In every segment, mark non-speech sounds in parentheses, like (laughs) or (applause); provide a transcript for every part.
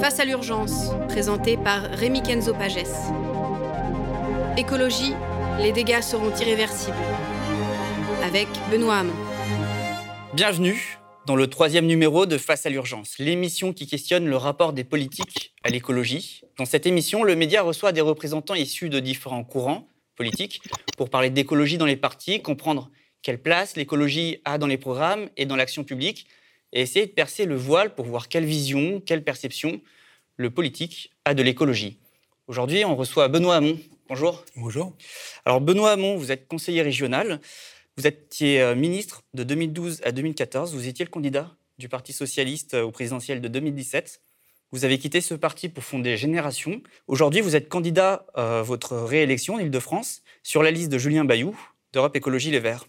Face à l'urgence, présenté par Rémi Kenzo Pages. Écologie, les dégâts seront irréversibles. Avec Benoît Hamon. Bienvenue dans le troisième numéro de Face à l'urgence, l'émission qui questionne le rapport des politiques à l'écologie. Dans cette émission, le média reçoit des représentants issus de différents courants politiques pour parler d'écologie dans les partis, comprendre quelle place l'écologie a dans les programmes et dans l'action publique, et essayer de percer le voile pour voir quelle vision, quelle perception le politique a de l'écologie. Aujourd'hui, on reçoit Benoît Hamon. Bonjour. Bonjour. Alors, Benoît Hamon, vous êtes conseiller régional. Vous étiez euh, ministre de 2012 à 2014. Vous étiez le candidat du Parti socialiste euh, au présidentiel de 2017. Vous avez quitté ce parti pour fonder Génération. Aujourd'hui, vous êtes candidat à votre réélection en Ile-de-France sur la liste de Julien Bayou d'Europe Écologie Les Verts.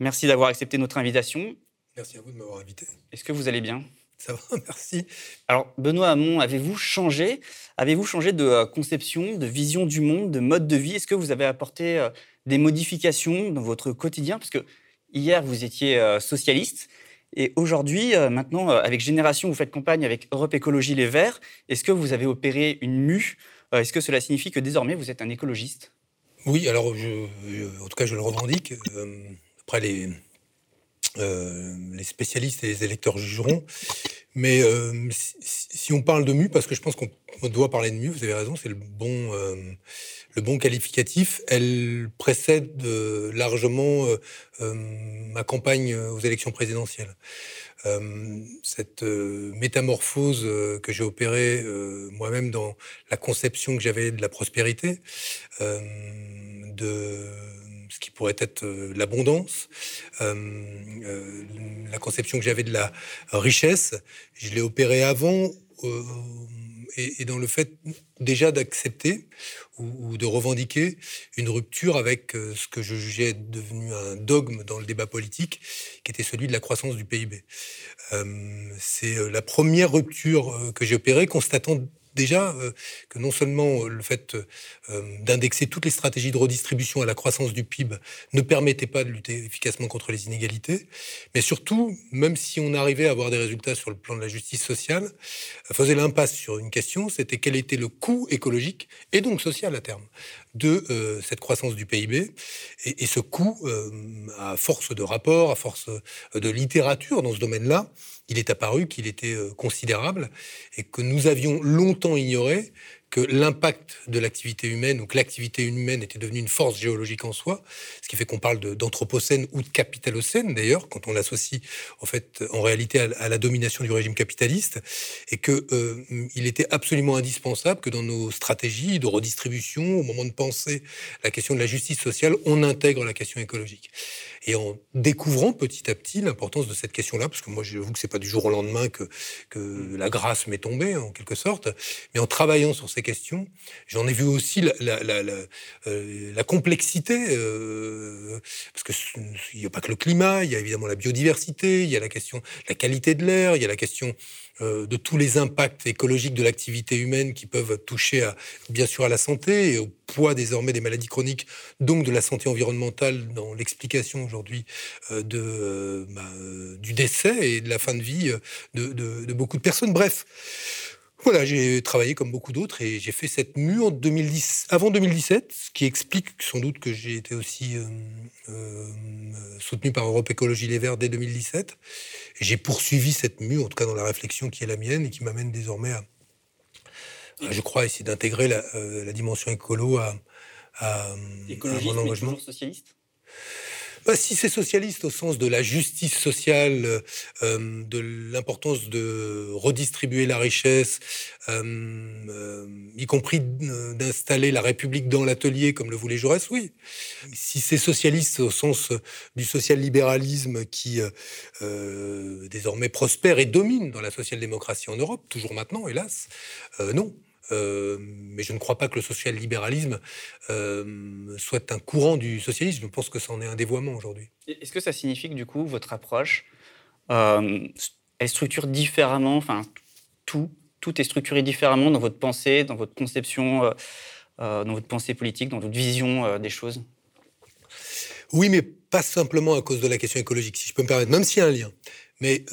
Merci d'avoir accepté notre invitation. Merci à vous de m'avoir invité. Est-ce que vous allez bien? Ça va, (laughs) merci. Alors, Benoît Hamon, avez-vous changé? Avez-vous changé de euh, conception, de vision du monde, de mode de vie? Est-ce que vous avez apporté euh, des modifications dans votre quotidien? Parce que hier, vous étiez euh, socialiste. Et aujourd'hui, maintenant, avec Génération, vous faites campagne avec Europe Écologie Les Verts. Est-ce que vous avez opéré une mue? Est-ce que cela signifie que désormais, vous êtes un écologiste? Oui, alors, je, en tout cas, je le revendique. après, les, euh, les spécialistes et les électeurs jugeront. Mais euh, si, on parle de mu, parce que je pense qu'on doit parler de mu, vous avez raison, c'est le bon, euh, le bon qualificatif. Elle précède largement ma campagne aux élections présidentielles. cette métamorphose que j'ai opérée moi-même dans la conception que j'avais de la prospérité, de ce qui pourrait être euh, l'abondance, euh, euh, la conception que j'avais de la richesse, je l'ai opéré avant et, dans le fait déjà d'accepter ou, de revendiquer une rupture avec ce que je jugeais devenu un dogme dans le débat politique, qui était celui de la croissance du PIB. C'est la première rupture que j'ai opérée, constatant déjà euh, que non seulement euh, le fait euh, d'indexer toutes les stratégies de redistribution à la croissance du PIB ne permettait pas de lutter efficacement contre les inégalités, mais surtout, même si on arrivait à avoir des résultats sur le plan de la justice sociale, faisait l'impasse sur une question, c'était quel était le coût écologique et donc social à terme de cette croissance du PIB. Et, et ce coût, à force de rapports, à force de littérature dans ce domaine-là, il est apparu qu'il était euh, considérable et que nous avions longtemps ignoré que l'impact de l'activité humaine ou que l'activité humaine était devenue une force géologique en soi, ce qui fait qu'on parle d'anthropocène ou de capitalocène d'ailleurs, quand on l'associe en fait en réalité à, la domination du régime capitaliste, et que euh, il était absolument indispensable que dans nos stratégies de redistribution, au moment de penser la question de la justice sociale, on intègre la question écologique et en découvrant petit à petit l'importance de cette question-là, parce que moi, j'avoue que c'est pas du jour au lendemain que, que la grâce m'est tombée, en quelque sorte, mais en travaillant sur ces questions, j'en ai vu aussi la, la, la, la, euh, la complexité, euh, parce qu'il n'y a pas que le climat, il y a évidemment la biodiversité, il y a la question de la qualité de l'air, il y a la question de tous les impacts écologiques de l'activité humaine qui peuvent toucher à, bien sûr à la santé et au poids désormais des maladies chroniques, donc de la santé environnementale dans l'explication aujourd'hui euh, euh, bah, du décès et de la fin de vie de beaucoup de personnes. Bref. Voilà, j'ai travaillé comme beaucoup d'autres et j'ai fait cette mue en 2010, avant 2017, ce qui explique sans doute que j'ai été aussi euh, euh, soutenu par Europe Écologie Les Verts dès 2017. Et j'ai poursuivi cette mue, en tout cas dans la réflexion qui est la mienne et qui m'amène désormais à, je crois, essayer d'intégrer la, euh, dimension écolo à, à, mon engagement. socialiste? Bah, si c'est socialiste au sens de la justice sociale, euh, de l'importance de redistribuer la richesse, euh, euh, y compris d'installer la République dans l'atelier comme le voulait Jaurès, oui. Si c'est socialiste au sens du social-libéralisme qui désormais prospère et domine dans la social-démocratie en Europe, toujours maintenant, hélas, non. Euh, mais je ne crois pas que le social-libéralisme euh, soit un courant du socialisme. Je pense que c'en est un dévoiement aujourd'hui. Est-ce que ça signifie que du coup, votre approche, euh, elle structure différemment, enfin, tout, tout est structuré différemment dans votre pensée, dans votre conception, dans votre pensée politique, dans votre vision des choses? Oui, mais pas simplement à cause de la question écologique, si je peux me permettre, même s'il y a un lien. Mais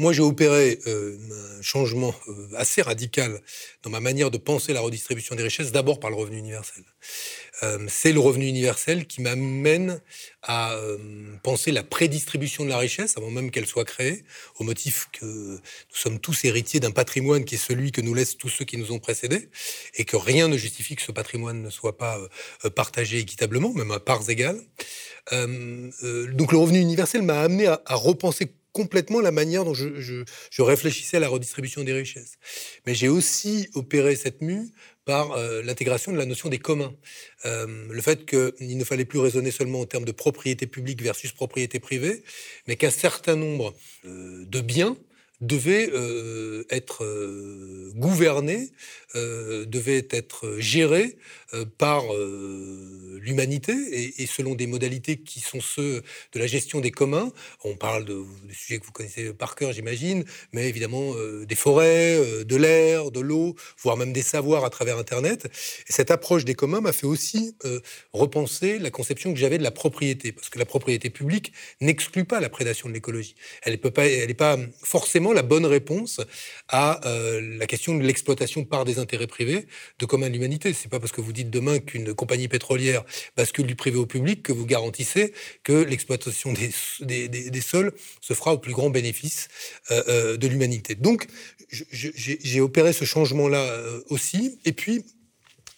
moi, j'ai opéré euh, un changement euh, assez radical dans ma manière de penser la redistribution des richesses, d'abord par le revenu universel. Euh, c'est le revenu universel qui m'amène à penser la prédistribution de la richesse avant même qu'elle soit créée, au motif que nous sommes tous héritiers d'un patrimoine qui est celui que nous laissent tous ceux qui nous ont précédés, et que rien ne justifie que ce patrimoine ne soit pas partagé équitablement, même à parts égales. donc le revenu universel m'a amené à, à repenser complètement la manière dont je, réfléchissais à la redistribution des richesses. Mais j'ai aussi opéré cette mue par euh, l'intégration de la notion des communs. Euh, le fait qu'il ne fallait plus raisonner seulement en termes de propriété publique versus propriété privée, mais qu'un certain nombre euh, de biens devait euh, être euh, gouverné, euh, devait être géré par l'humanité et, selon des modalités qui sont ceux de la gestion des communs. On parle de, sujets que vous connaissez par cœur, j'imagine, mais évidemment des forêts, de l'air, de l'eau, voire même des savoirs à travers Internet. Et cette approche des communs m'a fait aussi repenser la conception que j'avais de la propriété, parce que la propriété publique n'exclut pas la prédation de l'écologie. Elle n'est pas, pas forcément la bonne réponse à euh, la question de l'exploitation par des intérêts privés de commun de l'humanité. C'est pas parce que vous dites demain qu'une compagnie pétrolière bascule du privé au public que vous garantissez que l'exploitation des, des, sols se fera au plus grand bénéfice euh, euh, de l'humanité. Donc, j'ai opéré ce changement-là aussi. Et puis,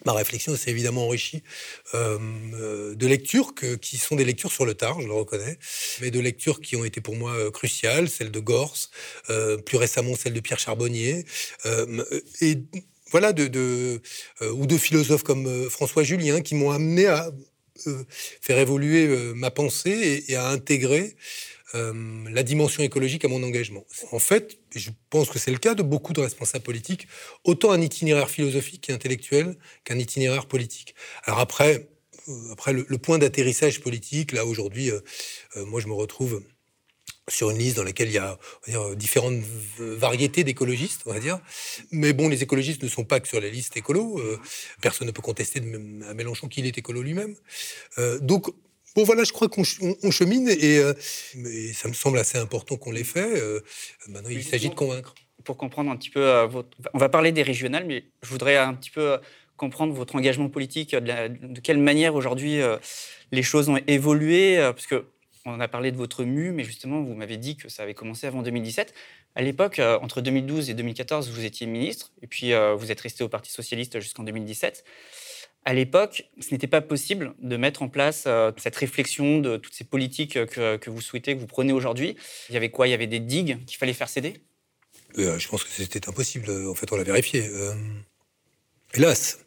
Ma réflexion s'est évidemment enrichie euh, euh, de lectures qui sont des lectures sur le tard, je le reconnais, mais de lectures qui ont été pour moi euh, cruciales, celle de Gors, plus récemment celle de Pierre Charbonnier, et voilà, de, ou de philosophes comme François Julien qui m'ont amené à faire évoluer ma pensée et à intégrer euh, la dimension écologique à mon engagement. En fait, je pense que c'est le cas de beaucoup de responsables politiques, autant un itinéraire philosophique et intellectuel qu'un itinéraire politique. Alors après, euh, après le, point d'atterrissage politique, là aujourd'hui, euh, moi je me retrouve sur une liste dans laquelle il y a différentes variétés d'écologistes, on va dire. Mais bon, les écologistes ne sont pas que sur la liste écolo. personne ne peut contester à Mélenchon qu'il est écolo lui-même. donc, Bon, voilà, je crois qu'on chemine et, euh, ça me semble assez important qu'on l'ait fait. Euh, maintenant, il s'agit de convaincre. Pour comprendre un petit peu, euh, votre... on va parler des régionales, mais je voudrais un petit peu comprendre votre engagement politique, de, quelle manière aujourd'hui les choses ont évolué, parce que on a parlé de votre mu, mais justement, vous m'avez dit que ça avait commencé avant 2017. À l'époque, entre 2012 et 2014, vous étiez ministre, et puis vous êtes resté au Parti socialiste jusqu'en 2017 à l'époque, ce n'était pas possible de mettre en place euh, cette réflexion de toutes ces politiques que, vous souhaitez, que vous prenez aujourd'hui. Il y avait quoi? Il y avait des digues qu'il fallait faire céder? Euh, Je pense que c'était impossible. En fait, on l'a vérifié. Euh, hélas.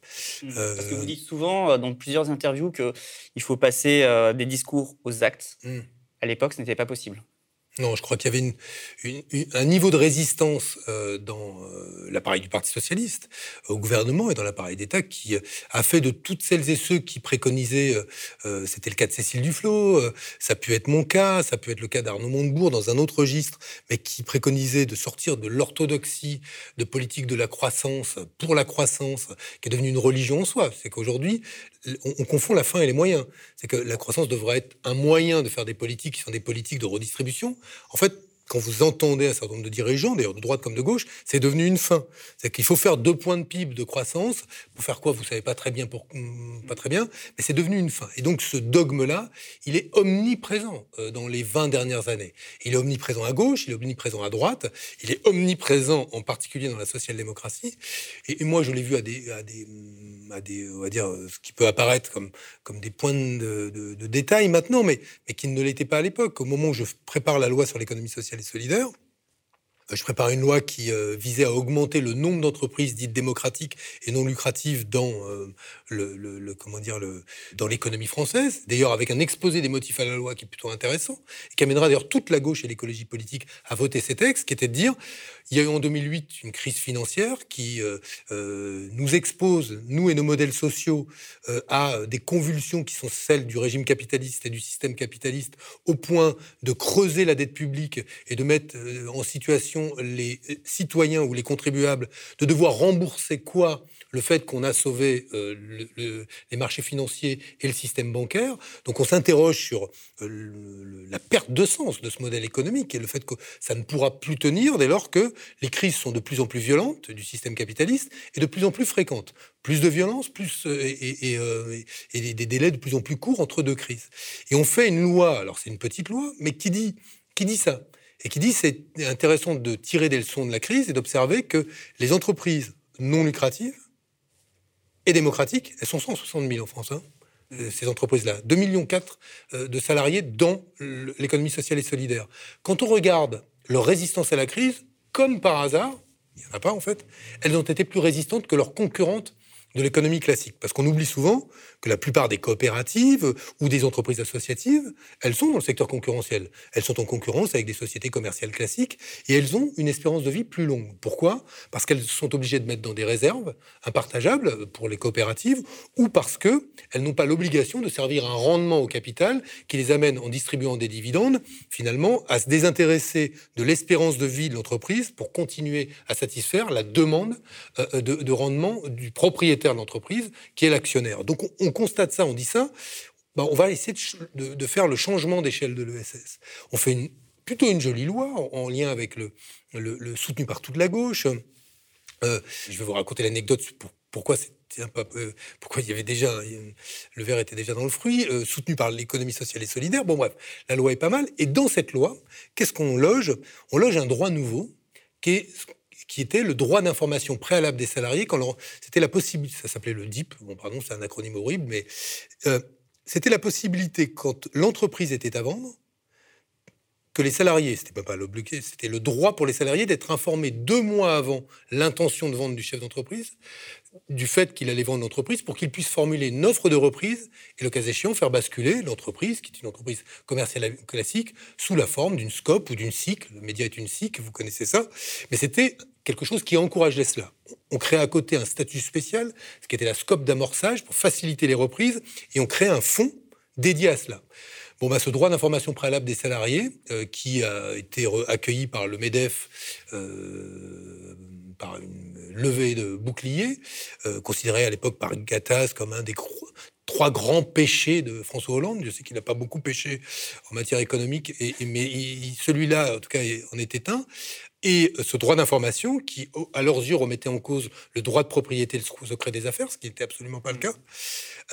Hmm. Parce que vous dites souvent dans plusieurs interviews qu'il faut passer des discours aux actes. Hmm. À l'époque, ce n'était pas possible. Non, je crois qu'il y avait un niveau de résistance euh, dans euh, l'appareil du Parti socialiste, au gouvernement et dans l'appareil d'État qui a fait de toutes celles et ceux qui préconisaient, euh, c'était le cas de Cécile Duflot, ça a pu être mon cas, ça a pu être le cas d'Arnaud Montebourg dans un autre registre, mais qui préconisaient de sortir de l'orthodoxie de politique de la croissance pour la croissance, qui est devenue une religion en soi. C'est qu'aujourd'hui, on, confond la fin et les moyens. C'est que la croissance devrait être un moyen de faire des politiques qui sont des politiques de redistribution. En fait, quand vous entendez un certain nombre de dirigeants, d'ailleurs de droite comme de gauche, c'est devenu une fin. C'est qu'il faut faire deux points de PIB de croissance. Pour faire quoi Vous savez pas très bien. Pour, hmm, pas très bien, mais c'est devenu une fin. Et donc ce dogme-là, il est omniprésent euh, dans les 20 dernières années. Il est omniprésent à gauche, il est omniprésent à droite, il est omniprésent en particulier dans la social-démocratie. Et, moi, je l'ai vu à des, à des, à des, on va dire, ce qui peut apparaître comme, comme des points de, de, de détail maintenant, mais, mais qui ne l'étaient pas à l'époque. Au moment où je prépare la loi sur l'économie sociale les solidaires. Euh, je prépare une loi qui euh, visait à augmenter le nombre d'entreprises dites démocratiques et non lucratives dans euh, le, comment dire le dans l'économie française. D'ailleurs, avec un exposé des motifs à la loi qui est plutôt intéressant et qui amènera d'ailleurs toute la gauche et l'écologie politique à voter ces textes, qui était de dire il y a eu en 2008 une crise financière qui nous expose, nous et nos modèles sociaux, à des convulsions qui sont celles du régime capitaliste et du système capitaliste, au point de creuser la dette publique et de mettre en situation situation les citoyens ou les contribuables de devoir rembourser quoi le fait qu'on a sauvé euh, les marchés financiers et le système bancaire. Donc on s'interroge sur euh, la perte de sens de ce modèle économique et le fait que ça ne pourra plus tenir dès lors que les crises sont de plus en plus violentes du système capitaliste et de plus en plus fréquentes. Plus de violence, plus euh, et, et des délais de plus en plus courts entre deux crises. Et on fait une loi, alors c'est une petite loi, mais qui dit, qui dit ça et qui dit c'est intéressant de tirer des leçons de la crise et d'observer que les entreprises non lucratives et démocratiques. Elles sont 160 000 en France, hein, euh, ces entreprises-là. 2,4 millions euh, de salariés dans l'économie sociale et solidaire. Quand on regarde leur résistance à la crise, comme par hasard, il n'y en a pas en fait, elles ont été plus résistantes que leurs concurrentes de l'économie classique. Parce qu'on oublie souvent que la plupart des coopératives ou des entreprises associatives, elles sont dans le secteur concurrentiel. Elles sont en concurrence avec des sociétés commerciales classiques et elles ont une espérance de vie plus longue. Pourquoi? Parce qu'elles sont obligées de mettre dans des réserves impartageables pour les coopératives ou parce qu'elles n'ont pas l'obligation de servir un rendement au capital qui les amène, en distribuant des dividendes, finalement, à se désintéresser de l'espérance de vie de l'entreprise pour continuer à satisfaire la demande euh, de, de rendement du propriétaire de l'entreprise, qui est l'actionnaire. Donc on, constate ça, on dit ça, bah, on va essayer de, faire le changement d'échelle de l'ESS. On fait une, plutôt une jolie loi en, lien avec le, soutenu par toute la gauche. Euh, je vais vous raconter l'anecdote pour, pourquoi un euh, pourquoi il y avait déjà le verre était déjà dans le fruit, euh, soutenu par l'économie sociale et solidaire. Bon bref, la loi est pas mal. Et dans cette loi, qu'est-ce qu'on loge? On loge un droit nouveau qui est qui était le droit d'information préalable des salariés quand c'était la possibilité, ça s'appelait le DIP, bon pardon, c'est un acronyme horrible, mais euh, c'était la possibilité quand l'entreprise était à vendre, que les salariés, c'était pas l'obligé, c'était le droit pour les salariés d'être informés deux mois avant l'intention de vente du chef d'entreprise du fait qu'il allait vendre l'entreprise pour qu'il puisse formuler une offre de reprise et, le cas échéant, faire basculer l'entreprise, qui est une entreprise commerciale classique, sous la forme d'une scope ou d'une SIC. Le média est une SIC, vous connaissez ça. Mais c'était quelque chose qui encourageait cela. On crée à côté un statut spécial, ce qui était la scope d'amorçage pour faciliter les reprises, et on crée un fonds dédié à cela. Bon, bah, ce droit d'information préalable des salariés, euh, qui a été accueilli par le MEDEF euh, par une levée de bouclier, euh, considéré à l'époque par Gattaz comme un des trois grands péchés de François Hollande. Je sais qu'il n'a pas beaucoup péché en matière économique, mais celui-là, en tout cas, en était un. Et ce droit d'information, qui, à leurs yeux, remettait en cause le droit de propriété le secret des affaires, ce qui n'était absolument pas le cas,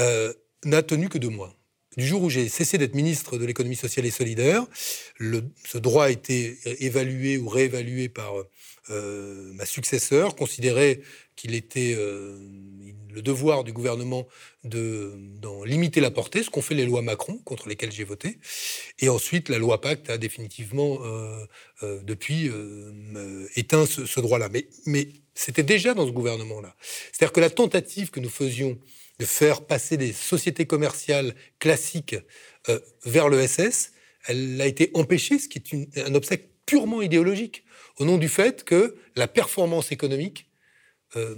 euh, n'a tenu que deux mois. Du jour où j'ai cessé d'être ministre de l'économie sociale et solidaire, ce droit a été évalué ou réévalué par euh, ma successeur, considérait qu'il était euh, le devoir du gouvernement de d'en limiter la portée, ce qu'ont fait les lois Macron, contre lesquelles j'ai voté. Et ensuite, la loi Pacte a définitivement, euh, depuis, éteint ce, droit-là. Mais, mais c'était déjà dans ce gouvernement-là. C'est-à-dire que la tentative que nous faisions de faire passer des sociétés commerciales classiques vers l'ESS, elle a été empêchée, ce qui est un obstacle purement idéologique, au nom du fait que la performance économique, euh,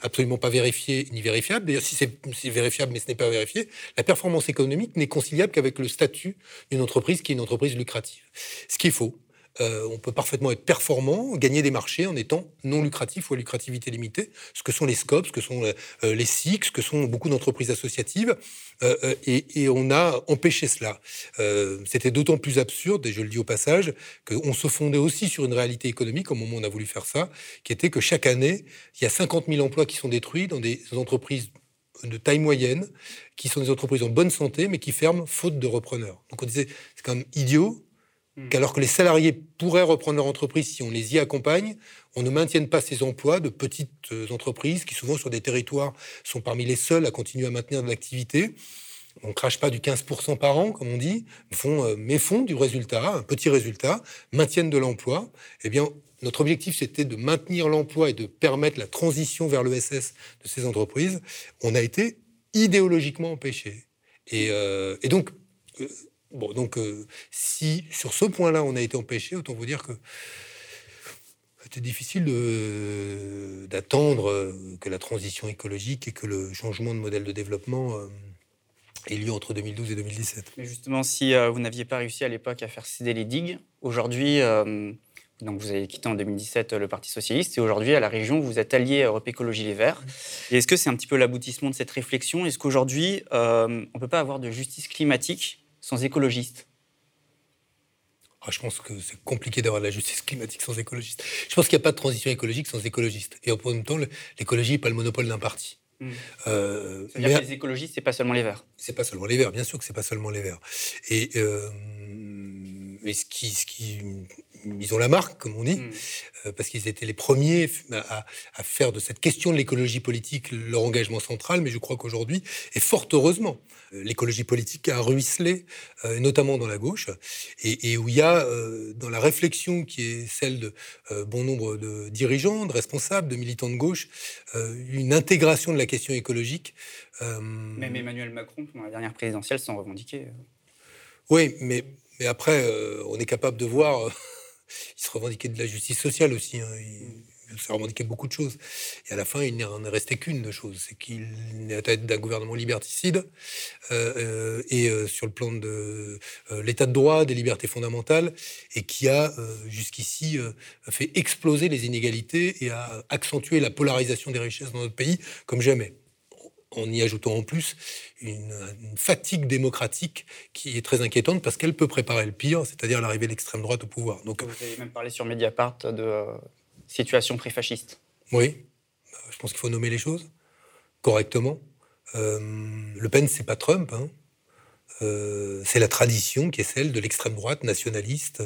absolument pas vérifiée ni vérifiable, d'ailleurs si c'est vérifiable mais ce n'est pas vérifié, la performance économique n'est conciliable qu'avec le statut d'une entreprise qui est une entreprise lucrative. Ce qui est. Euh, on peut parfaitement être performant, gagner des marchés en étant non lucratif ou à lucrativité limitée, ce que sont les scopes, ce que sont euh, les SIC, ce que sont beaucoup d'entreprises associatives, euh, et, on a empêché cela. C'était d'autant plus absurde, et je le dis au passage, qu'on se fondait aussi sur une réalité économique au moment où on a voulu faire ça, qui était que chaque année, il y a 50 000 emplois qui sont détruits dans des entreprises de taille moyenne, qui sont des entreprises en bonne santé, mais qui ferment faute de repreneurs. Donc on disait, c'est quand même idiot Hmm. qu'alors que les salariés pourraient reprendre leur entreprise si on les y accompagne, on ne maintienne pas ces emplois de petites euh, entreprises qui souvent sur des territoires sont parmi les seuls à continuer à maintenir de l'activité. On crache pas du 15% par an, comme on dit, font, euh, mais font du résultat, un petit résultat, maintiennent de l'emploi. Eh bien, notre objectif, c'était de maintenir l'emploi et de permettre la transition vers l'ESS de ces entreprises. On a été idéologiquement empêché. Et, euh, et donc, Bon, donc, euh, si sur ce point-là, on a été empêché, autant vous dire que c'était difficile d'attendre euh, que la transition écologique et que le changement de modèle de développement euh, ait lieu entre 2012 et 2017. Mais justement, si vous n'aviez pas réussi à l'époque à faire céder les digues, aujourd'hui, Donc vous avez quitté en 2017 le Parti socialiste et aujourd'hui à la région vous êtes allié à Europe Écologie Les Verts. Et est-ce que c'est un petit peu l'aboutissement de cette réflexion? Est-ce qu'aujourd'hui on ne peut pas avoir de justice climatique sans écologistes ah, je pense que c'est compliqué d'avoir de la justice climatique sans écologistes. Je pense qu'il n'y a pas de transition écologique sans écologistes. Et en même temps, l'écologie n'est pas le monopole d'un parti. Hmm. Euh, mais, que les écologistes, c'est pas seulement les Verts. C'est pas seulement les Verts, bien sûr que c'est pas seulement les Verts. Et, euh, ce qui, ce qui ils ont la marque, comme on dit, hmm. euh, parce qu'ils étaient les premiers à, faire de cette question de l'écologie politique leur engagement central. Mais je crois qu'aujourd'hui, et fort heureusement, euh, l'écologie politique a ruisselé, euh, notamment dans la gauche, et, où il y a, dans la réflexion qui est celle de bon nombre de dirigeants, de responsables, de militants de gauche, une intégration de la question écologique. Même Emmanuel Macron, pendant la dernière présidentielle, s'en revendiquait. Oui, mais, mais après, on est capable de voir il se revendiquait de la justice sociale aussi. Hein. Il, se revendiquait beaucoup de choses. Et à la fin, il n'en est resté qu'une de choses, c'est qu'il est à la tête d'un gouvernement liberticide euh, euh, et euh, sur le plan de l'état de droit, des libertés fondamentales, et qui a jusqu'ici fait exploser les inégalités et a accentué la polarisation des richesses dans notre pays comme jamais en y ajoutant en plus une, fatigue démocratique qui est très inquiétante parce qu'elle peut préparer le pire, c'est-à-dire l'arrivée de l'extrême droite au pouvoir. Donc, Vous avez même parlé sur Mediapart de euh, situation pré-fasciste. Oui, je pense qu'il faut nommer les choses correctement. Euh, le Pen, c'est pas Trump. Hein. Euh, c'est la tradition qui est celle de l'extrême droite nationaliste,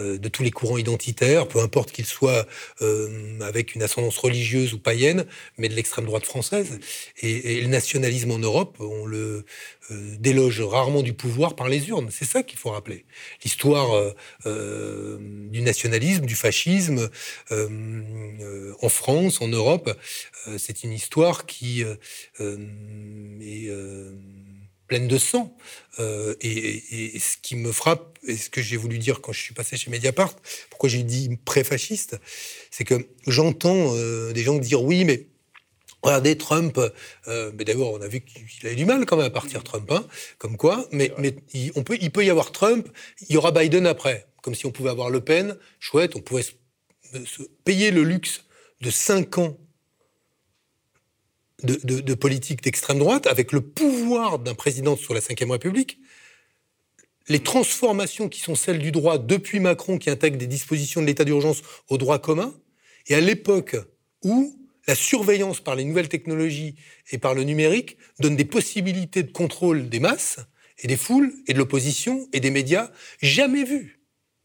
euh, de tous les courants identitaires, peu importe qu'ils soient euh, avec une ascendance religieuse ou païenne, mais de l'extrême droite française. Et, le nationalisme en Europe, on le déloge rarement du pouvoir par les urnes. C'est ça qu'il faut rappeler. L'histoire du nationalisme, du fascisme en France, en Europe, c'est une histoire qui est pleine de sang. Euh, et, ce qui me frappe, et ce que j'ai voulu dire quand je suis passé chez Mediapart, pourquoi j'ai dit pré-fasciste, c'est que j'entends euh, des gens dire oui, mais regardez Trump. Euh, mais d'abord, on a vu qu'il avait du mal quand même à partir Trump, hein, comme quoi. Mais, mais il, on peut, il peut y avoir Trump, il y aura Biden après, comme si on pouvait avoir Le Pen. Chouette, on pouvait se payer le luxe de cinq ans de, politique d'extrême droite, avec le pouvoir d'un président sur la Ve République, les transformations qui sont celles du droit depuis Macron, qui intègre des dispositions de l'état d'urgence au droit commun, et à l'époque où la surveillance par les nouvelles technologies et par le numérique donne des possibilités de contrôle des masses et des foules et de l'opposition et des médias jamais vues.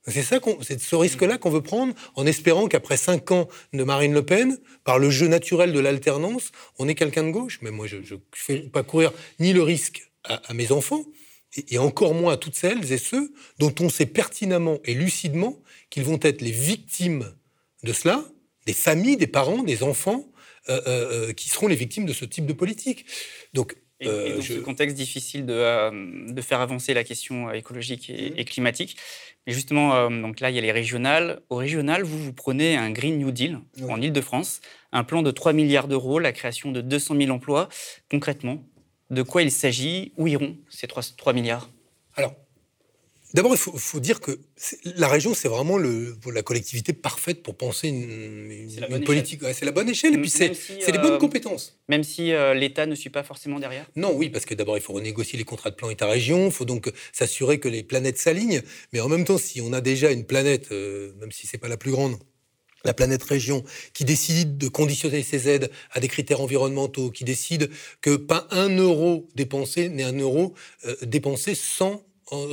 C'est ça, c'est ce risque-là qu'on veut prendre en espérant qu'après cinq ans de Marine Le Pen, par le jeu naturel de l'alternance, on est quelqu'un de gauche. Mais moi, je ne fais pas courir ni le risque à, mes enfants, et, encore moins à toutes celles et ceux dont on sait pertinemment et lucidement qu'ils vont être les victimes de cela, des familles, des parents, des enfants, euh, euh, euh, qui seront les victimes de ce type de politique. Donc, et, dans ce contexte difficile de, de, faire avancer la question écologique et, mmh. et climatique, et justement, euh, donc là, il y a les régionales. Au régional, vous, vous prenez un Green New Deal en Ile-de-France, un plan de 3 milliards d'euros, la création de 200 000 emplois. Concrètement, de quoi il s'agit? Où iront ces 3, 3 milliards? Alors, D'abord, il faut, dire que la région, c'est vraiment le, la collectivité parfaite pour penser une, politique. c'est la bonne échelle, et puis c'est les bonnes euh, compétences. Même si euh, l'État ne suit pas forcément derrière Non, oui, parce que d'abord, il faut renégocier les contrats de plan État-région, il faut donc s'assurer que les planètes s'alignent. Mais en même temps, si on a déjà une planète, euh, même si c'est pas la plus grande, la planète région, qui décide de conditionner ses aides à des critères environnementaux, qui décide que pas un euro dépensé n'est un euro dépensé sans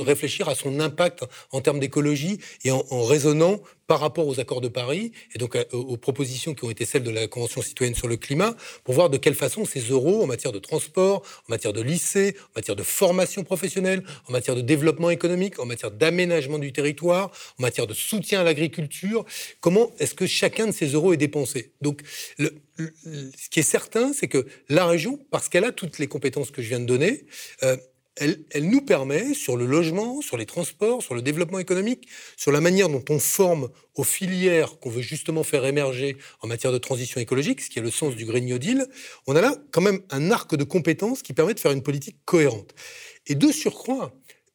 réfléchir à son impact en termes d'écologie et en, raisonnant par rapport aux accords de Paris et donc aux propositions qui ont été celles de la Convention citoyenne sur le climat pour voir de quelle façon ces euros en matière de transport, en matière de lycée, en matière de formation professionnelle, en matière de développement économique, en matière d'aménagement du territoire, en matière de soutien à l'agriculture, comment est-ce que chacun de ces euros est dépensé? Donc, ce qui est certain, c'est que la région, parce qu'elle a toutes les compétences que je viens de donner, euh, elle, nous permet, sur le logement, sur les transports, sur le développement économique, sur la manière dont on forme aux filières qu'on veut justement faire émerger en matière de transition écologique, ce qui est le sens du Green New Deal, on a là quand même un arc de compétences qui permet de faire une politique cohérente. Et de surcroît,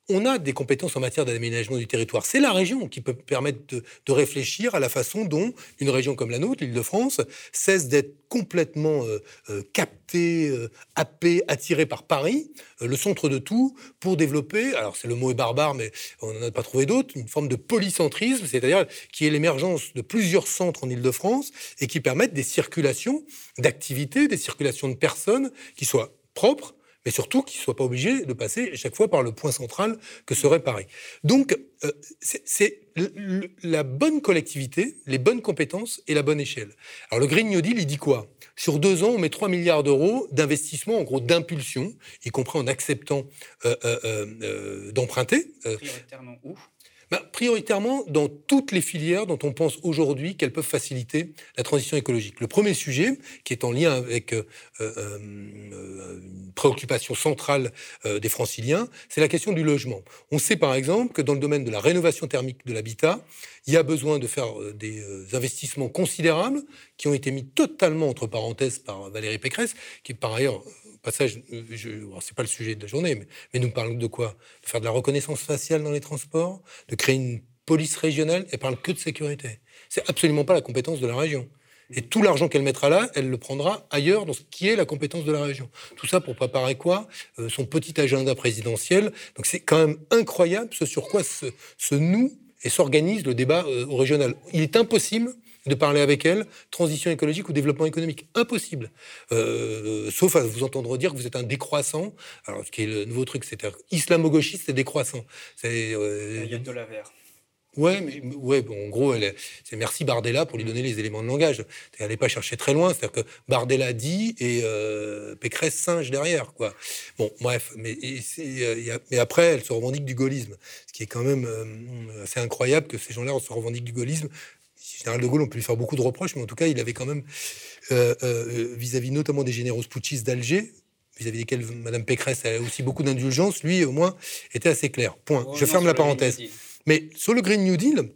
on a des compétences en matière d'aménagement du territoire. C'est la région qui peut permettre de, réfléchir à la façon dont une région comme la nôtre, l'Île-de-France, cesse d'être complètement euh, euh, captée, euh, happée, attirée par Paris, le centre de tout, pour développer, alors c'est le mot est barbare, mais on n'en a pas trouvé d'autre, une forme de polycentrisme, c'est-à-dire qui est l'émergence de plusieurs centres en Île-de-France et qui permettent des circulations d'activités, des circulations de personnes qui soient propres, mais surtout qu'ils ne soient pas obligés de passer chaque fois par le point central que serait Paris. Donc, euh, c'est la bonne collectivité, les bonnes compétences et la bonne échelle. Alors, le Green New Deal, il dit quoi? Sur deux ans, on met 3 milliards d'euros d'investissement, en gros, d'impulsion, y compris en acceptant euh, euh, d'emprunter. Prioritairement où? Ben, prioritairement dans toutes les filières dont on pense aujourd'hui qu'elles peuvent faciliter la transition écologique. Le premier sujet, qui est en lien avec euh, euh, euh, une préoccupation centrale des franciliens, c'est la question du logement. On sait par exemple que dans le domaine de la rénovation thermique de l'habitat, il y a besoin de faire des investissements considérables qui ont été mis totalement entre parenthèses par Valérie Pécresse, qui par ailleurs passage, c'est pas le sujet de la journée, mais, nous parlons de quoi? De faire de la reconnaissance faciale dans les transports, de créer une police régionale. Elle parle que de sécurité. C'est absolument pas la compétence de la région. Et tout l'argent qu'elle mettra là, elle le prendra ailleurs dans ce qui est la compétence de la région. Tout ça pour préparer quoi? Euh, Son petit agenda présidentiel. Donc c'est quand même incroyable ce sur quoi se, noue et s'organise le débat euh, régional. Il est impossible de parler avec elle, transition écologique ou développement économique. Impossible. Euh, sauf à vous entendre dire que vous êtes un décroissant. Alors, ce qui est le nouveau truc, c'est islamo-gauchiste et décroissant. C'est. Euh, Il y a de la verre. Ouais, mais ouais, bon, en gros, c'est merci Bardella pour lui donner les éléments de langage. Elle n'est pas chercher très loin, c'est-à-dire que Bardella dit et euh, Pécresse singe derrière, quoi. Bon, bref, mais, euh, mais après, elle se revendique du gaullisme, ce qui est quand même assez incroyable que ces gens-là se revendiquent du gaullisme général de Gaulle, on peut lui faire beaucoup de reproches, mais en tout cas, il avait quand même, euh, euh, vis-à-vis notamment des généraux putschistes d'Alger, vis-à-vis desquels Mme Pécresse a aussi beaucoup d'indulgence, lui, au moins, était assez clair. Point. Je ferme la parenthèse. Mais sur le Green New Deal,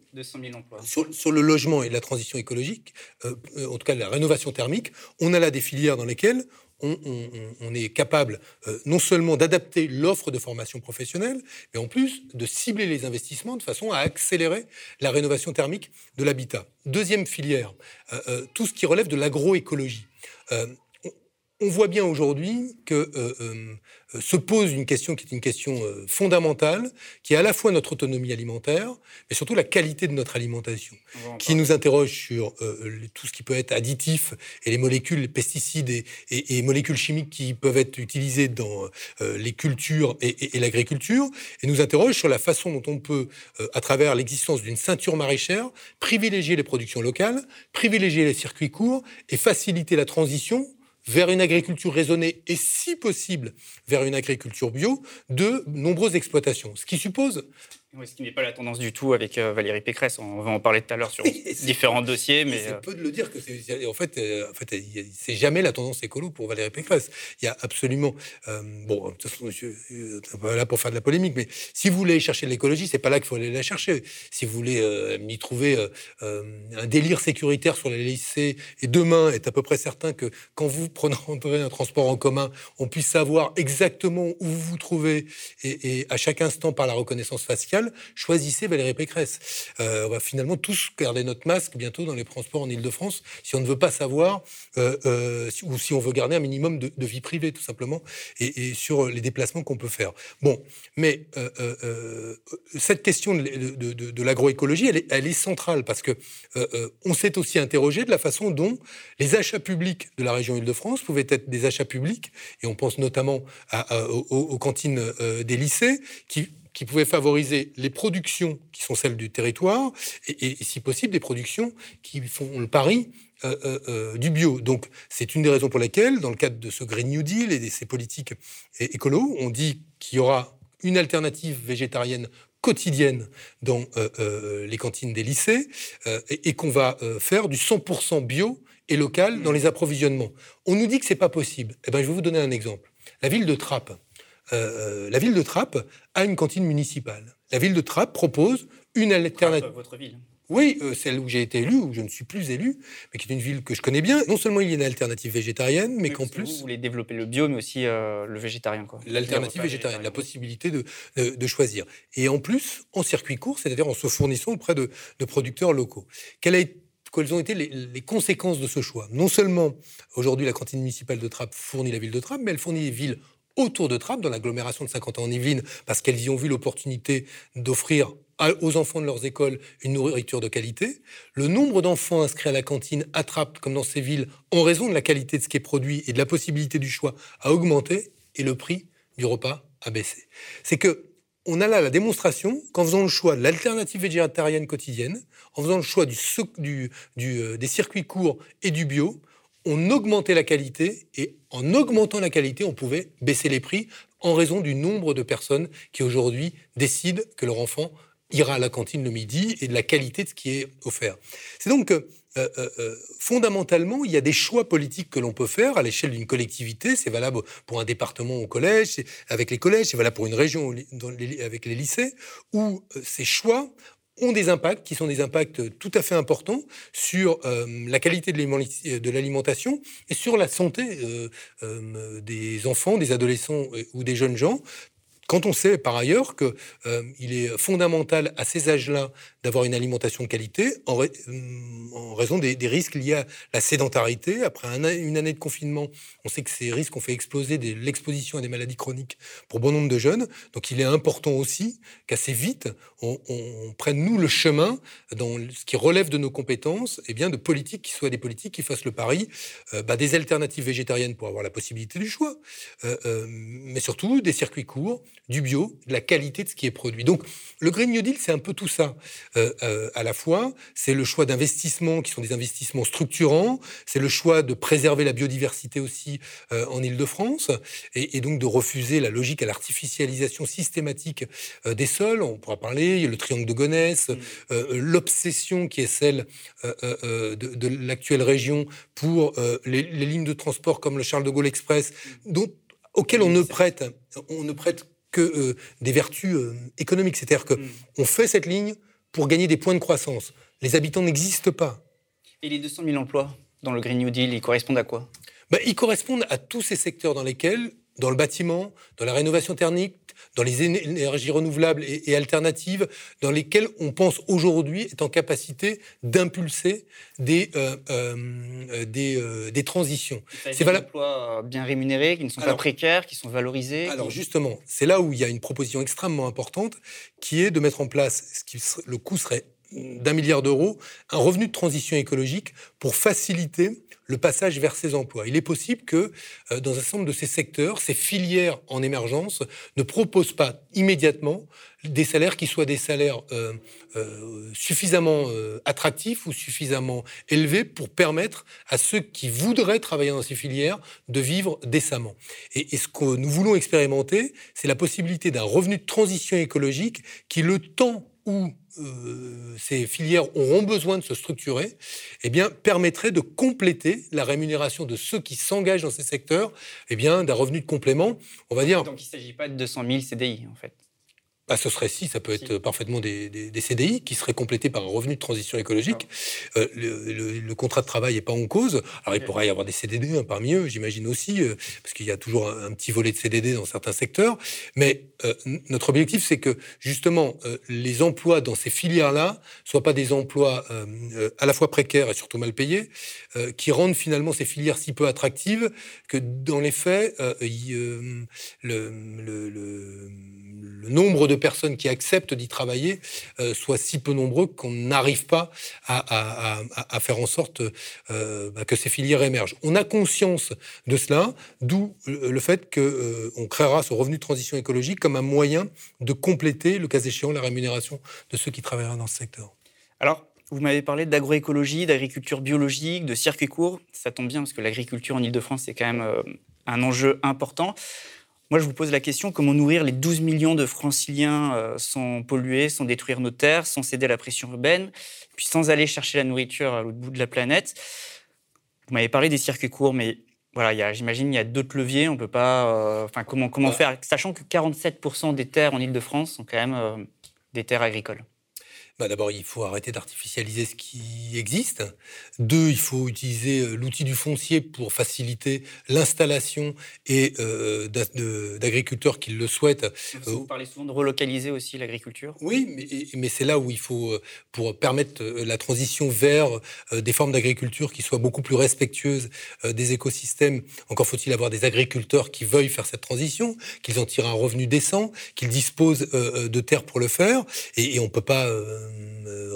Sur, le logement et la transition écologique, euh, en tout cas la rénovation thermique, on a là des filières dans lesquelles on, est capable euh, non seulement d'adapter l'offre de formation professionnelle, mais en plus de cibler les investissements de façon à accélérer la rénovation thermique de l'habitat. Deuxième filière, euh, euh, tout ce qui relève de l'agroécologie on voit bien aujourd'hui que euh, euh, se pose une question qui est une question euh, fondamentale, qui est à la fois notre autonomie alimentaire, mais surtout la qualité de notre alimentation, qui nous interroge sur tout ce qui peut être additif et les molécules, les pesticides et, molécules chimiques qui peuvent être utilisées dans les cultures et, et l'agriculture, et nous interroge sur la façon dont on peut, à travers l'existence d'une ceinture maraîchère, privilégier les productions locales, privilégier les circuits courts et faciliter la transition vers une agriculture raisonnée et, si possible, vers une agriculture bio de nombreuses exploitations. Ce qui suppose ce qui n'est pas la tendance du tout avec euh, Valérie Pécresse. On va en parler tout à l'heure sur (laughs) différents dossiers. Mais c'est euh, peu de le dire que c'est, en fait, euh, en fait, c'est jamais la tendance écolo pour Valérie Pécresse. Il y a absolument, bon, de toute façon, je suis pas là pour faire de la polémique, mais si vous voulez chercher de l'écologie, c'est pas là qu'il faut aller la chercher. Si vous voulez m'y trouver un délire sécuritaire sur les lycées, et demain est à peu près certain que quand vous prenez un transport en commun, on puisse savoir exactement où vous vous trouvez et, et à chaque instant par la reconnaissance faciale choisissez Valérie Pécresse. Euh, on va finalement tous garder notre masque bientôt dans les transports en Ile-de-France si on ne veut pas savoir euh, euh, ou si on veut garder un minimum de, vie privée tout simplement et, sur les déplacements qu'on peut faire. Bon, mais cette question de, l'agroécologie, elle est, centrale parce que on s'est aussi interrogé de la façon dont les achats publics de la région Île-de-France pouvaient être des achats publics et on pense notamment aux, cantines des lycées qui qui pouvait favoriser les productions qui sont celles du territoire et, si possible des productions qui font le pari euh, euh, euh, du bio. Donc c'est une des raisons pour lesquelles, dans le cadre de ce Green New Deal et de ces politiques écolo, on dit qu'il y aura une alternative végétarienne quotidienne dans les cantines des lycées et, qu'on va faire du 100% bio et local dans les approvisionnements. On nous dit que c'est pas possible. Eh ben, je vais vous donner un exemple. La ville de Trappes, la ville de Trappes a une cantine municipale. La ville de Trappes propose une alternative. Votre ville. Oui, euh, celle où j'ai été élu, où je ne suis plus élu, mais qui est une ville que je connais bien. Non seulement il y a une alternative végétarienne, mais qu'en plus... Vous voulez développer le bio, mais aussi euh, le végétarien. L'alternative végétarienne, la possibilité de, de, choisir. Et en plus, en circuit court, c'est-à-dire en se fournissant auprès de, de producteurs locaux. Quelle a quelles ont été les, les, conséquences de ce choix? Non seulement aujourd'hui la cantine municipale de Trappes fournit la ville de Trappes, mais elle fournit les villes autour de Trappes, dans l'agglomération de 50 ans en Yvelines, parce qu'elles y ont vu l'opportunité d'offrir aux enfants de leurs écoles une nourriture de qualité. Le nombre d'enfants inscrits à la cantine à Trappes, comme dans ces villes, en raison de la qualité de ce qui est produit et de la possibilité du choix, a augmenté et le prix du repas a baissé. C'est que on a là la démonstration qu'en faisant le choix de l'alternative végétarienne quotidienne, en faisant le choix euh, des circuits courts et du bio, on augmentait la qualité et en augmentant la qualité, on pouvait baisser les prix en raison du nombre de personnes qui aujourd'hui décident que leur enfant ira à la cantine le midi et de la qualité de ce qui est offert. C'est donc euh, euh, euh, fondamentalement, il y a des choix politiques que l'on peut faire à l'échelle d'une collectivité. C'est valable pour un département au collège, avec les collèges, c'est valable pour une région avec les lycées, où ces choix ont des impacts qui sont des impacts tout à fait importants sur la qualité de l'alimentation et sur la santé des enfants, des adolescents ou des jeunes gens, quand on sait par ailleurs qu'il euh, est fondamental à ces âges-là d'avoir une alimentation de qualité en, euh, raison des, risques liés à la sédentarité. Après une année de confinement, on sait que ces risques ont fait exploser l'exposition à des maladies chroniques pour bon nombre de jeunes. Donc il est important aussi qu'assez vite, on, prenne nous le chemin dans ce qui relève de nos compétences, et eh bien de politiques qui soient des politiques qui fassent le pari euh, bah, des alternatives végétariennes pour avoir la possibilité du choix, mais surtout des circuits courts, du bio, de la qualité de ce qui est produit. Donc le Green New Deal, c'est un peu tout ça. Euh, euh, à la fois, c'est le choix d'investissements qui sont des investissements structurants, c'est le choix de préserver la biodiversité aussi euh, en Ile-de-France, et, donc de refuser la logique à l'artificialisation systématique des sols. On pourra parler, il y a le triangle de Gonesse, mm. l'obsession qui est celle de, l'actuelle région pour les, lignes de transport comme le Charles de Gaulle Express, mm. dont auquel on ne prête, on ne prête que euh, des vertus euh, économiques. C'est-à-dire qu'on mm. fait cette ligne pour gagner des points de croissance. Les habitants n'existent pas. Et les 200 000 emplois dans le Green New Deal, ils correspondent à quoi? Bah, Ils correspondent à tous ces secteurs dans lesquels, dans le bâtiment, dans la rénovation thermique, dans les énergies renouvelables et, alternatives, dans lesquelles on pense aujourd'hui être en capacité d'impulser des, euh, euh, des, euh, des, transitions. C'est des emplois bien rémunérés, qui ne sont pas précaires, qui sont valorisés. Alors justement, c'est là où il y a une proposition extrêmement importante, qui est de mettre en place, ce qui, le coût serait d'un milliard d'euros, un revenu de transition écologique pour faciliter le passage vers ces emplois. Il est possible que euh, dans un certain nombre de ces secteurs, ces filières en émergence ne proposent pas immédiatement des salaires qui soient des salaires euh, euh, suffisamment attractifs ou suffisamment élevés pour permettre à ceux qui voudraient travailler dans ces filières de vivre décemment. Et, et ce que nous voulons expérimenter, c'est la possibilité d'un revenu de transition écologique qui, le temps où euh, ces filières auront besoin de se structurer, eh permettrait de compléter la rémunération de ceux qui s'engagent dans ces secteurs, eh d'un revenu de complément, on va dire. Donc, il ne s'agit pas de 200 000 CDI, en fait. Bah, ce serait si, ça peut être parfaitement des, CDI qui seraient complétés par un revenu de transition écologique. Euh, le, contrat de travail n'est pas en cause. Alors il pourrait y avoir des CDD hein, parmi eux, j'imagine aussi, euh, parce qu'il y a toujours un, petit volet de CDD dans certains secteurs. Mais euh, notre objectif, c'est que justement les emplois dans ces filières-là soient pas des emplois à la fois précaires et surtout mal payés, qui rendent finalement ces filières si peu attractives que dans les faits, le, le le nombre de personnes qui acceptent d'y travailler euh, soit si peu nombreux qu'on n'arrive pas à, faire en sorte euh, bah, que ces filières émergent. On a conscience de cela, d'où le fait qu'on euh, créera ce revenu de transition écologique comme un moyen de compléter, le cas échéant, la rémunération de ceux qui travailleront dans ce secteur. Alors, vous m'avez parlé d'agroécologie, d'agriculture biologique, de circuits courts. Ça tombe bien parce que l'agriculture en Ile-de-France, c'est quand même un enjeu important. Moi, je vous pose la question comment nourrir les 12 millions de franciliens euh, sans polluer, sans détruire nos terres, sans céder à la pression urbaine, puis sans aller chercher la nourriture à l'autre bout de la planète? Vous m'avez parlé des circuits courts, mais voilà, j'imagine il y a d'autres leviers. On peut pas. Euh, enfin, comment faire, sachant que 47% des terres en Île-de-France sont quand même euh, des terres agricoles. Bah, D'abord, il faut arrêter d'artificialiser ce qui existe. Deux, il faut utiliser euh, l'outil du foncier pour faciliter l'installation et euh, d'agriculteurs qui le souhaitent. Vous parlez souvent de relocaliser aussi l'agriculture. Oui, mais, mais c'est là où il faut, euh, pour permettre la transition vers des formes d'agriculture qui soient beaucoup plus respectueuses des écosystèmes, encore faut-il avoir des agriculteurs qui veuillent faire cette transition, qu'ils en tirent un revenu décent, qu'ils disposent de terres pour le faire. Et, et on ne peut pas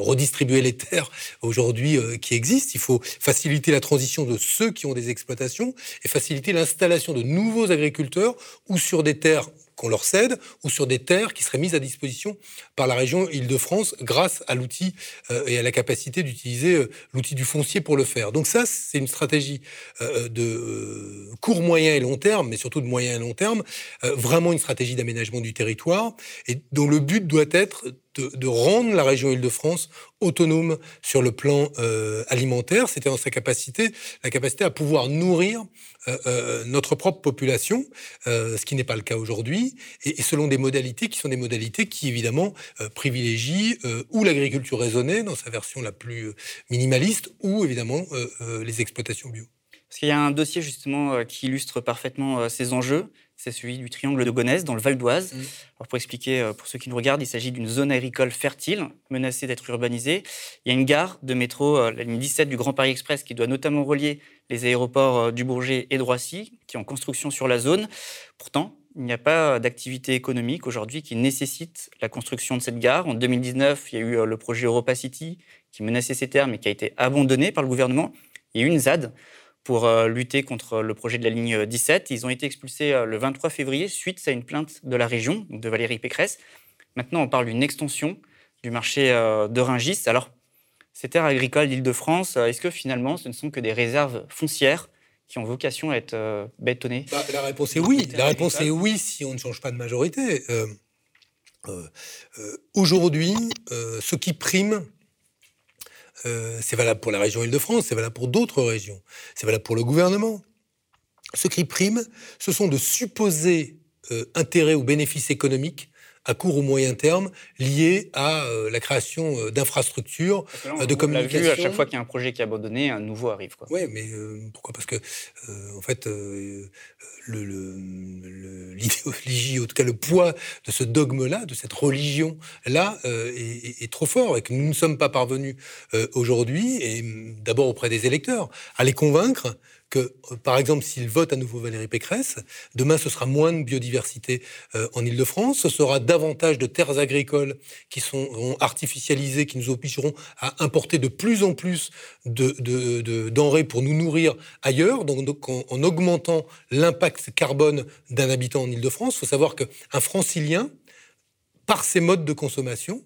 redistribuer les terres aujourd'hui euh, qui existent. Il faut faciliter la transition de ceux qui ont des exploitations et faciliter l'installation de nouveaux agriculteurs ou sur des terres qu'on leur cède ou sur des terres qui seraient mises à disposition par la région Île-de-France grâce à l'outil euh, et à la capacité d'utiliser l'outil du foncier pour le faire. Donc ça, c'est une stratégie de court, moyen et long terme, mais surtout de moyen et long terme, vraiment une stratégie d'aménagement du territoire et dont le but doit être de, rendre la région Île-de-France autonome sur le plan euh, alimentaire, c'était dans sa capacité, la capacité à pouvoir nourrir euh, euh, notre propre population, ce qui n'est pas le cas aujourd'hui, et, selon des modalités qui sont des modalités qui évidemment privilégient ou l'agriculture raisonnée dans sa version la plus minimaliste, ou évidemment les exploitations bio. Parce qu'il y a un dossier justement qui illustre parfaitement ces enjeux c'est celui du triangle de Gonesse, dans le Val d'Oise. Mmh. pour expliquer, euh, pour ceux qui nous regardent, il s'agit d'une zone agricole fertile, menacée d'être urbanisée. Il y a une gare de métro, euh, la ligne 17 du Grand Paris Express, qui doit notamment relier les aéroports euh, du Bourget et de Roissy, qui est en construction sur la zone. Pourtant, il n'y a pas d'activité économique aujourd'hui qui nécessite la construction de cette gare. En 2019, il y a eu le projet Europa City qui menaçait ses termes et qui a été abandonné par le gouvernement. Il y a eu une ZAD pour euh, lutter contre le projet de la ligne 17. Ils ont été expulsés euh, le 23 février suite à une plainte de la région, de Valérie Pécresse. Maintenant, on parle d'une extension du marché euh, de Ringis. Alors, ces terres agricoles d'Île-de-France, est-ce que finalement, ce ne sont que des réserves foncières qui ont vocation à être bétonnées? Bah, La réponse est oui. La réponse est oui si on ne change pas de majorité. Aujourd'hui, ce qui prime, euh, c'est valable pour la région Île-de-France, c'est valable pour d'autres régions, c'est valable pour le gouvernement. Ce qui prime, ce sont de supposés euh, intérêts ou bénéfices économiques à court ou moyen terme liés à euh, la création d'infrastructures de communication. Vu, à chaque fois qu'il y a un projet qui est abandonné, un nouveau arrive. Oui, mais pourquoi? Parce que, en fait, (laughs) l'idéologie, en tout cas le poids de ce dogme-là, de cette religion-là, euh, est, trop fort et que nous ne sommes pas parvenus euh, aujourd'hui, et d'abord auprès des électeurs, à les convaincre euh, par exemple, s'ils votent à nouveau Valérie Pécresse, demain ce sera moins de biodiversité en Ile-de-France, ce sera davantage de terres agricoles qui seront artificialisées, qui nous obligeront à importer de plus en plus de, denrées pour nous nourrir ailleurs, donc, en, en augmentant l'impact carbone d'un habitant en Ile-de-France. Il faut savoir qu'un francilien, par ses modes de consommation,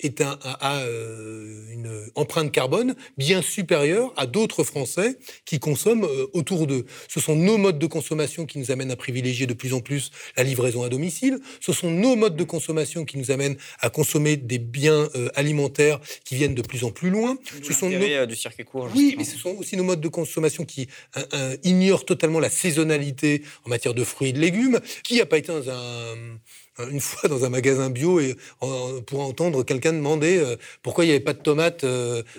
est un, a, euh, une empreinte carbone bien supérieure à d'autres Français qui consomment euh, autour d'eux. Ce sont nos modes de consommation qui nous amènent à privilégier de plus en plus la livraison à domicile. Ce sont nos modes de consommation qui nous amènent à consommer des biens euh, alimentaires qui viennent de plus en plus loin. Ce sont nos... du circuit court. Oui, mais ce sont aussi nos modes de consommation qui ignorent totalement la saisonnalité en matière de fruits et de légumes. Qui n'a pas été dans un une fois dans un magasin bio et pour entendre quelqu'un demander euh, pourquoi il n'y avait pas de tomates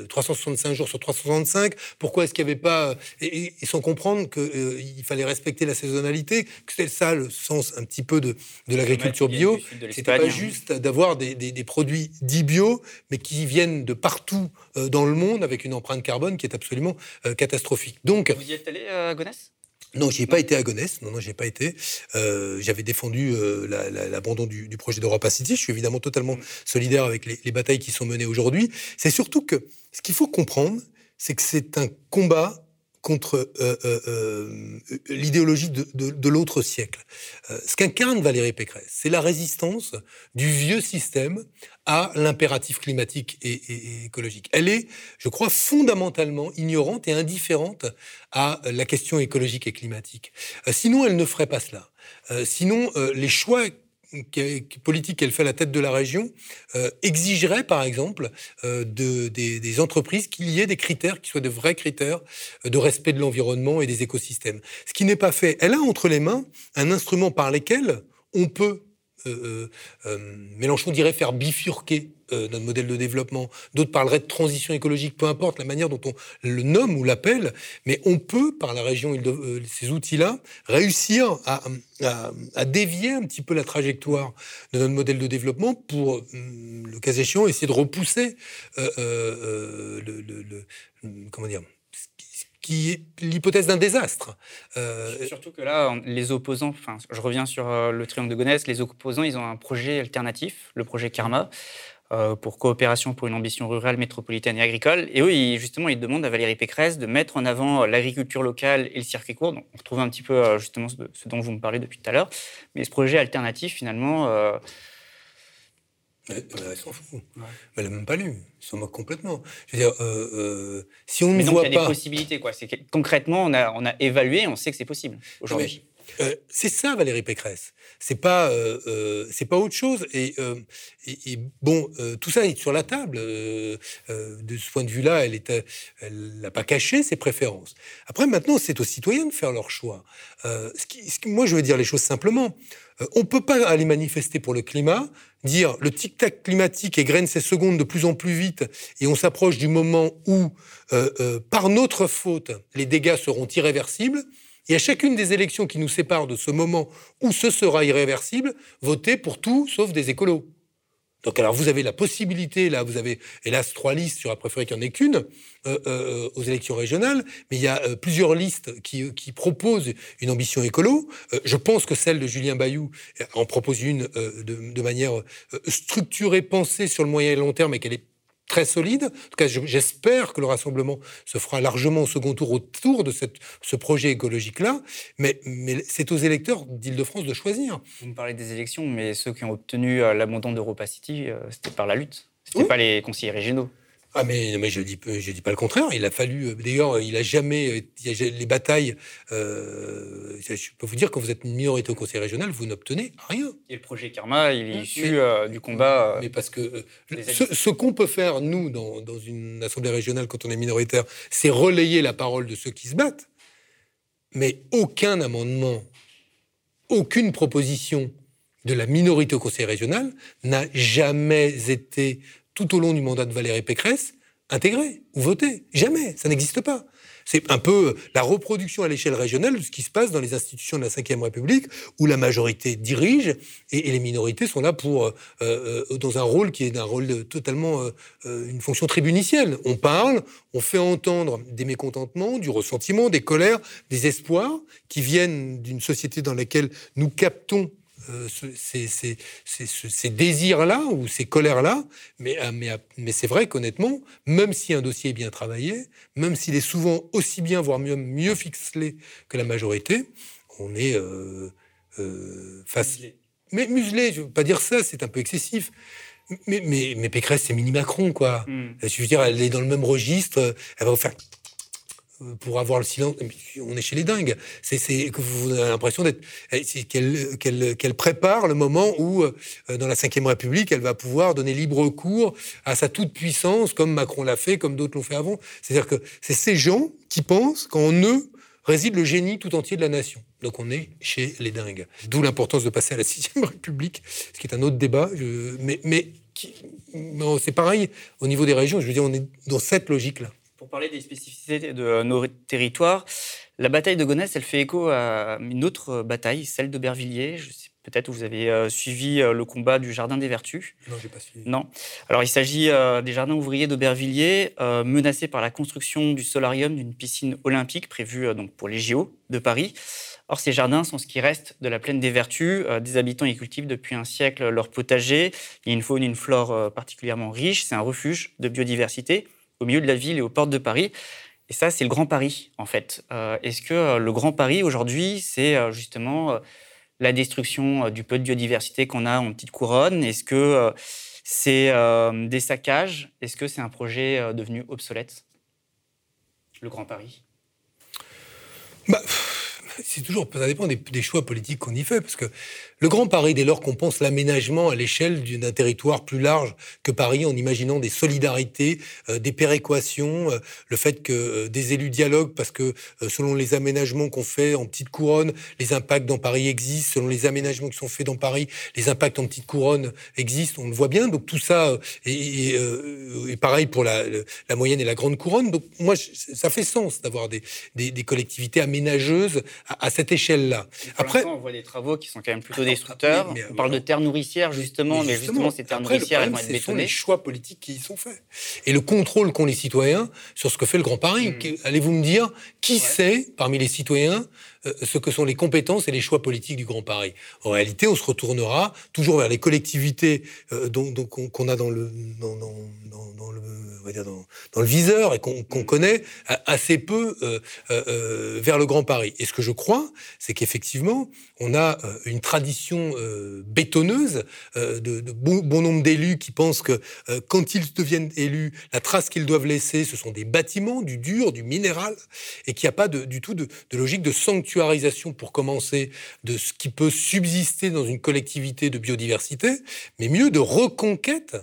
365 euh, jours sur 365, pourquoi est-ce qu'il n'y avait pas et, sans comprendre qu'il fallait respecter la saisonnalité, que c'est ça le sens un petit peu de, de l'agriculture bio. C'était pas juste d'avoir des, des, produits dits bio, mais qui viennent de partout dans le monde avec une empreinte carbone qui est absolument catastrophique. Donc, vous y êtes allé à Gonesse? Non, j'ai pas été à Gonesse. Non, non, j'ai pas été. Euh, j'avais défendu euh, l'abandon du, projet d'Europa City. Je suis évidemment totalement solidaire avec les, les batailles qui sont menées aujourd'hui. C'est surtout que ce qu'il faut comprendre, c'est que c'est un combat contre euh, euh, euh, l'idéologie de, l'autre siècle. ce qu'incarne Valérie Pécresse, c'est la résistance du vieux système à l'impératif climatique et, et, écologique. Elle est, je crois, fondamentalement ignorante et indifférente à la question écologique et climatique. sinon, elle ne ferait pas cela. sinon, les choix politique qu'elle fait à la tête de la région euh, exigerait, par exemple, euh, de, des, entreprises qu'il y ait des critères qui soient de vrais critères de respect de l'environnement et des écosystèmes. Ce qui n'est pas fait. Elle a entre les mains un instrument par lequel on peut Mélenchon dirait faire bifurquer notre modèle de développement. D'autres parleraient de transition écologique, peu importe la manière dont on le nomme ou l'appelle, mais on peut, par la région, ces outils-là, réussir à, dévier un petit peu la trajectoire de notre modèle de développement pour, le cas échéant, essayer de repousser le, comment dire qui est l'hypothèse d'un désastre. Euh, Surtout que là, les opposants, enfin, je reviens sur euh, le triangle de Gonesse, les opposants, ils ont un projet alternatif, le projet Karma, euh, pour coopération pour une ambition rurale, métropolitaine et agricole. Et eux, justement, ils demandent à Valérie Pécresse de mettre en avant l'agriculture locale et le circuit court. Donc, on retrouve un petit peu justement ce, dont vous me parlez depuis tout à l'heure. Mais ce projet alternatif, finalement, elle s'en fout. Elle n'a même pas lu. Ils s'en moque complètement. Je veux dire, euh, euh, si on ne voit pas. Il y a des possibilités, quoi. Concrètement, on a, on a évalué, on sait que c'est possible aujourd'hui. Euh, c'est ça, Valérie Pécresse. C'est pas, c'est pas autre chose. Et, bon, tout ça est sur la table. de ce point de vue-là, elle n'a pas caché ses préférences. Après, maintenant, c'est aux citoyens de faire leur choix. Moi, je veux dire les choses simplement. on ne peut pas aller manifester pour le climat dire le tic-tac climatique égrène ses secondes de plus en plus vite et on s'approche du moment où, euh, euh, par notre faute, les dégâts seront irréversibles. Et à chacune des élections qui nous séparent de ce moment où ce sera irréversible, votez pour tout sauf des écolos. Donc alors vous avez la possibilité, là vous avez hélas trois listes, j'aurais préféré qu'il n'y en ait qu'une euh, euh, aux élections régionales, mais il y a euh, plusieurs listes qui, proposent une ambition écolo. je pense que celle de Julien Bayou en propose une de, de, manière structurée, pensée sur le moyen et long terme et qu'elle est très solide. En tout cas, j'espère que le rassemblement se fera largement au second tour autour de cette, ce projet écologique-là. Mais, mais c'est aux électeurs d'Île-de-France de choisir. Vous me parlez des élections, mais ceux qui ont obtenu euh, l'abandon d'Europa City, euh, c'était par la lutte. C'était pas les conseillers régionaux. Ah mais, mais je dis je dis pas le contraire. Il a fallu euh, d'ailleurs il a jamais les batailles. Euh, je peux vous dire quand vous êtes une minorité au conseil régional vous n'obtenez rien. Et le projet Karma il est issu euh, du combat. mais parce que ce, qu'on peut faire nous dans, dans, une assemblée régionale quand on est minoritaire, c'est relayer la parole de ceux qui se battent. Mais aucun amendement, aucune proposition de la minorité au conseil régional n'a jamais été tout au long du mandat de Valérie Pécresse, intégré ou voté. Jamais, ça n'existe pas. C'est un peu la reproduction à l'échelle régionale de ce qui se passe dans les institutions de la Ve République, où la majorité dirige et, les minorités sont là pour euh, euh, dans un rôle qui est un rôle totalement euh, une fonction tribunicielle. On parle, on fait entendre des mécontentements, du ressentiment, des colères, des espoirs qui viennent d'une société dans laquelle nous captons euh, ces, désirs-là ou ces colères-là, mais, euh, mais, euh, mais c'est vrai qu'honnêtement, même si un dossier est bien travaillé, même s'il est souvent aussi bien, voire mieux, mieux ficelé que la majorité, on est face... Mais muselé, je ne veux pas dire ça, c'est un peu excessif. Mais, mais, mais Pécresse, c'est mini Macron, quoi. Hmm. Je veux dire, elle est dans le même registre, elle va vous faire pour avoir le silence. On est chez les dingues. C'est que vous avez l'impression d'être qu'elle prépare le moment où, euh, dans la Ve République, elle va pouvoir donner libre cours à sa toute puissance, comme Macron l'a fait, comme d'autres l'ont fait avant. C'est-à-dire que c'est ces gens qui pensent qu'en eux réside le génie tout entier de la nation. Donc on est chez les dingues. D'où l'importance de passer à la Sixième République, ce qui est un autre débat. mais c'est pareil au niveau des régions. Je veux dire, on est dans cette logique-là. Pour parler des spécificités de nos territoires, la bataille de Gonesse, elle fait écho à une autre bataille, celle d'Aubervilliers. Peut-être vous avez euh, suivi euh, le combat du Jardin des Vertus. Non, j'ai pas suivi. Non. Alors, il s'agit euh, des jardins ouvriers d'Aubervilliers, menacés par la construction du solarium d'une piscine olympique prévue donc pour les JO de Paris. Or, ces jardins sont ce qui reste de la plaine des Vertus. des habitants y cultivent depuis un siècle leur potager. Il y a une faune et une flore particulièrement riches. C'est un refuge de biodiversité au milieu de la ville et aux portes de Paris. Et ça, c'est le Grand Paris, en fait. Euh, est-ce que euh, le Grand Paris, aujourd'hui, c'est euh, justement la destruction du peu de biodiversité qu'on a en petite couronne? Est-ce que c'est des saccages? Est-ce que c'est un projet devenu obsolète Le Grand Paris? Bah, c'est toujours, ça dépend des, choix politiques qu'on y fait, parce que le Grand Paris, dès lors qu'on pense l'aménagement à l'échelle d'un territoire plus large que Paris, en imaginant des solidarités, euh, des péréquations, euh, le fait que euh, des élus dialoguent, parce que selon les aménagements qu'on fait en petite couronne, les impacts dans Paris existent, selon les aménagements qui sont faits dans Paris, les impacts en petite couronne existent, on le voit bien. Donc tout ça est, pareil pour la, la, moyenne et la grande couronne. Donc moi, ça fait sens d'avoir des, des, des collectivités aménageuses à, cette échelle-là. Après, on voit des travaux qui sont quand même plutôt destructeurs. on parle de terres nourricières, justement, mais justement, ces terres nourricières, elles vont être sont les choix politiques qui y sont faits. Et le contrôle qu'ont les citoyens sur ce que fait le Grand Paris. Hmm. Allez-vous me dire, qui sait, parmi les citoyens, euh, ce que sont les compétences et les choix politiques du Grand Paris? En réalité, on se retournera toujours vers les collectivités euh, qu'on a dans le, dans, dans, dans, le, on va dire dans, le viseur et qu'on connaît assez peu euh, vers le Grand Paris. Et ce que je crois, c'est qu'effectivement, on a une tradition bétonneuse de, de bon, nombre d'élus qui pensent que quand ils deviennent élus, la trace qu'ils doivent laisser, ce sont des bâtiments, du dur, du minéral, et qu'il n'y a pas du tout de, logique de sanctuaire pour commencer de ce qui peut subsister dans une collectivité de biodiversité, mais mieux de reconquête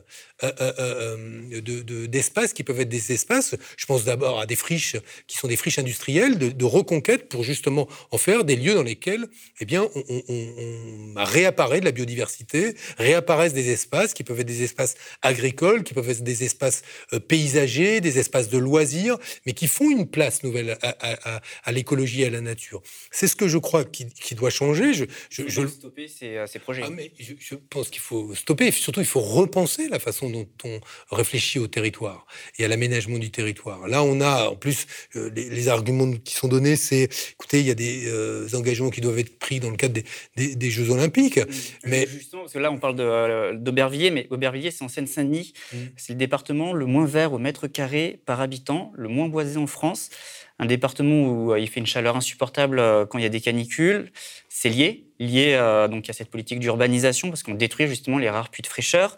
euh, euh, euh, d'espaces qui peuvent être des espaces. Je pense d'abord à des friches qui sont des friches industrielles de, reconquête pour justement en faire des lieux dans lesquels, eh bien, on, réapparaît de la biodiversité, réapparaissent des espaces qui peuvent être des espaces agricoles, qui peuvent être des espaces paysagers, des espaces de loisirs, mais qui font une place nouvelle à, l'écologie et à la nature. C'est ce que je crois qui, doit changer. Je, je, je... stopper ces, ces projets. Ah, mais je, je pense qu'il faut stopper. Et surtout, il faut repenser la façon dont on réfléchit au territoire et à l'aménagement du territoire. Là, on a en plus euh, les, arguments qui sont donnés, c'est écoutez, il y a des euh, engagements qui doivent être pris dans le cadre des, Jeux Olympiques. Mmh. Mais justement, parce que là, on parle euh, d'Aubervilliers, mais Aubervilliers, c'est en Seine-Saint-Denis. Mmh. C'est le département le moins vert au mètre carré par habitant, le moins boisé en France. Un département où il fait une chaleur insupportable quand il y a des canicules. C'est lié, lié donc à cette politique d'urbanisation parce qu'on détruit justement les rares puits de fraîcheur.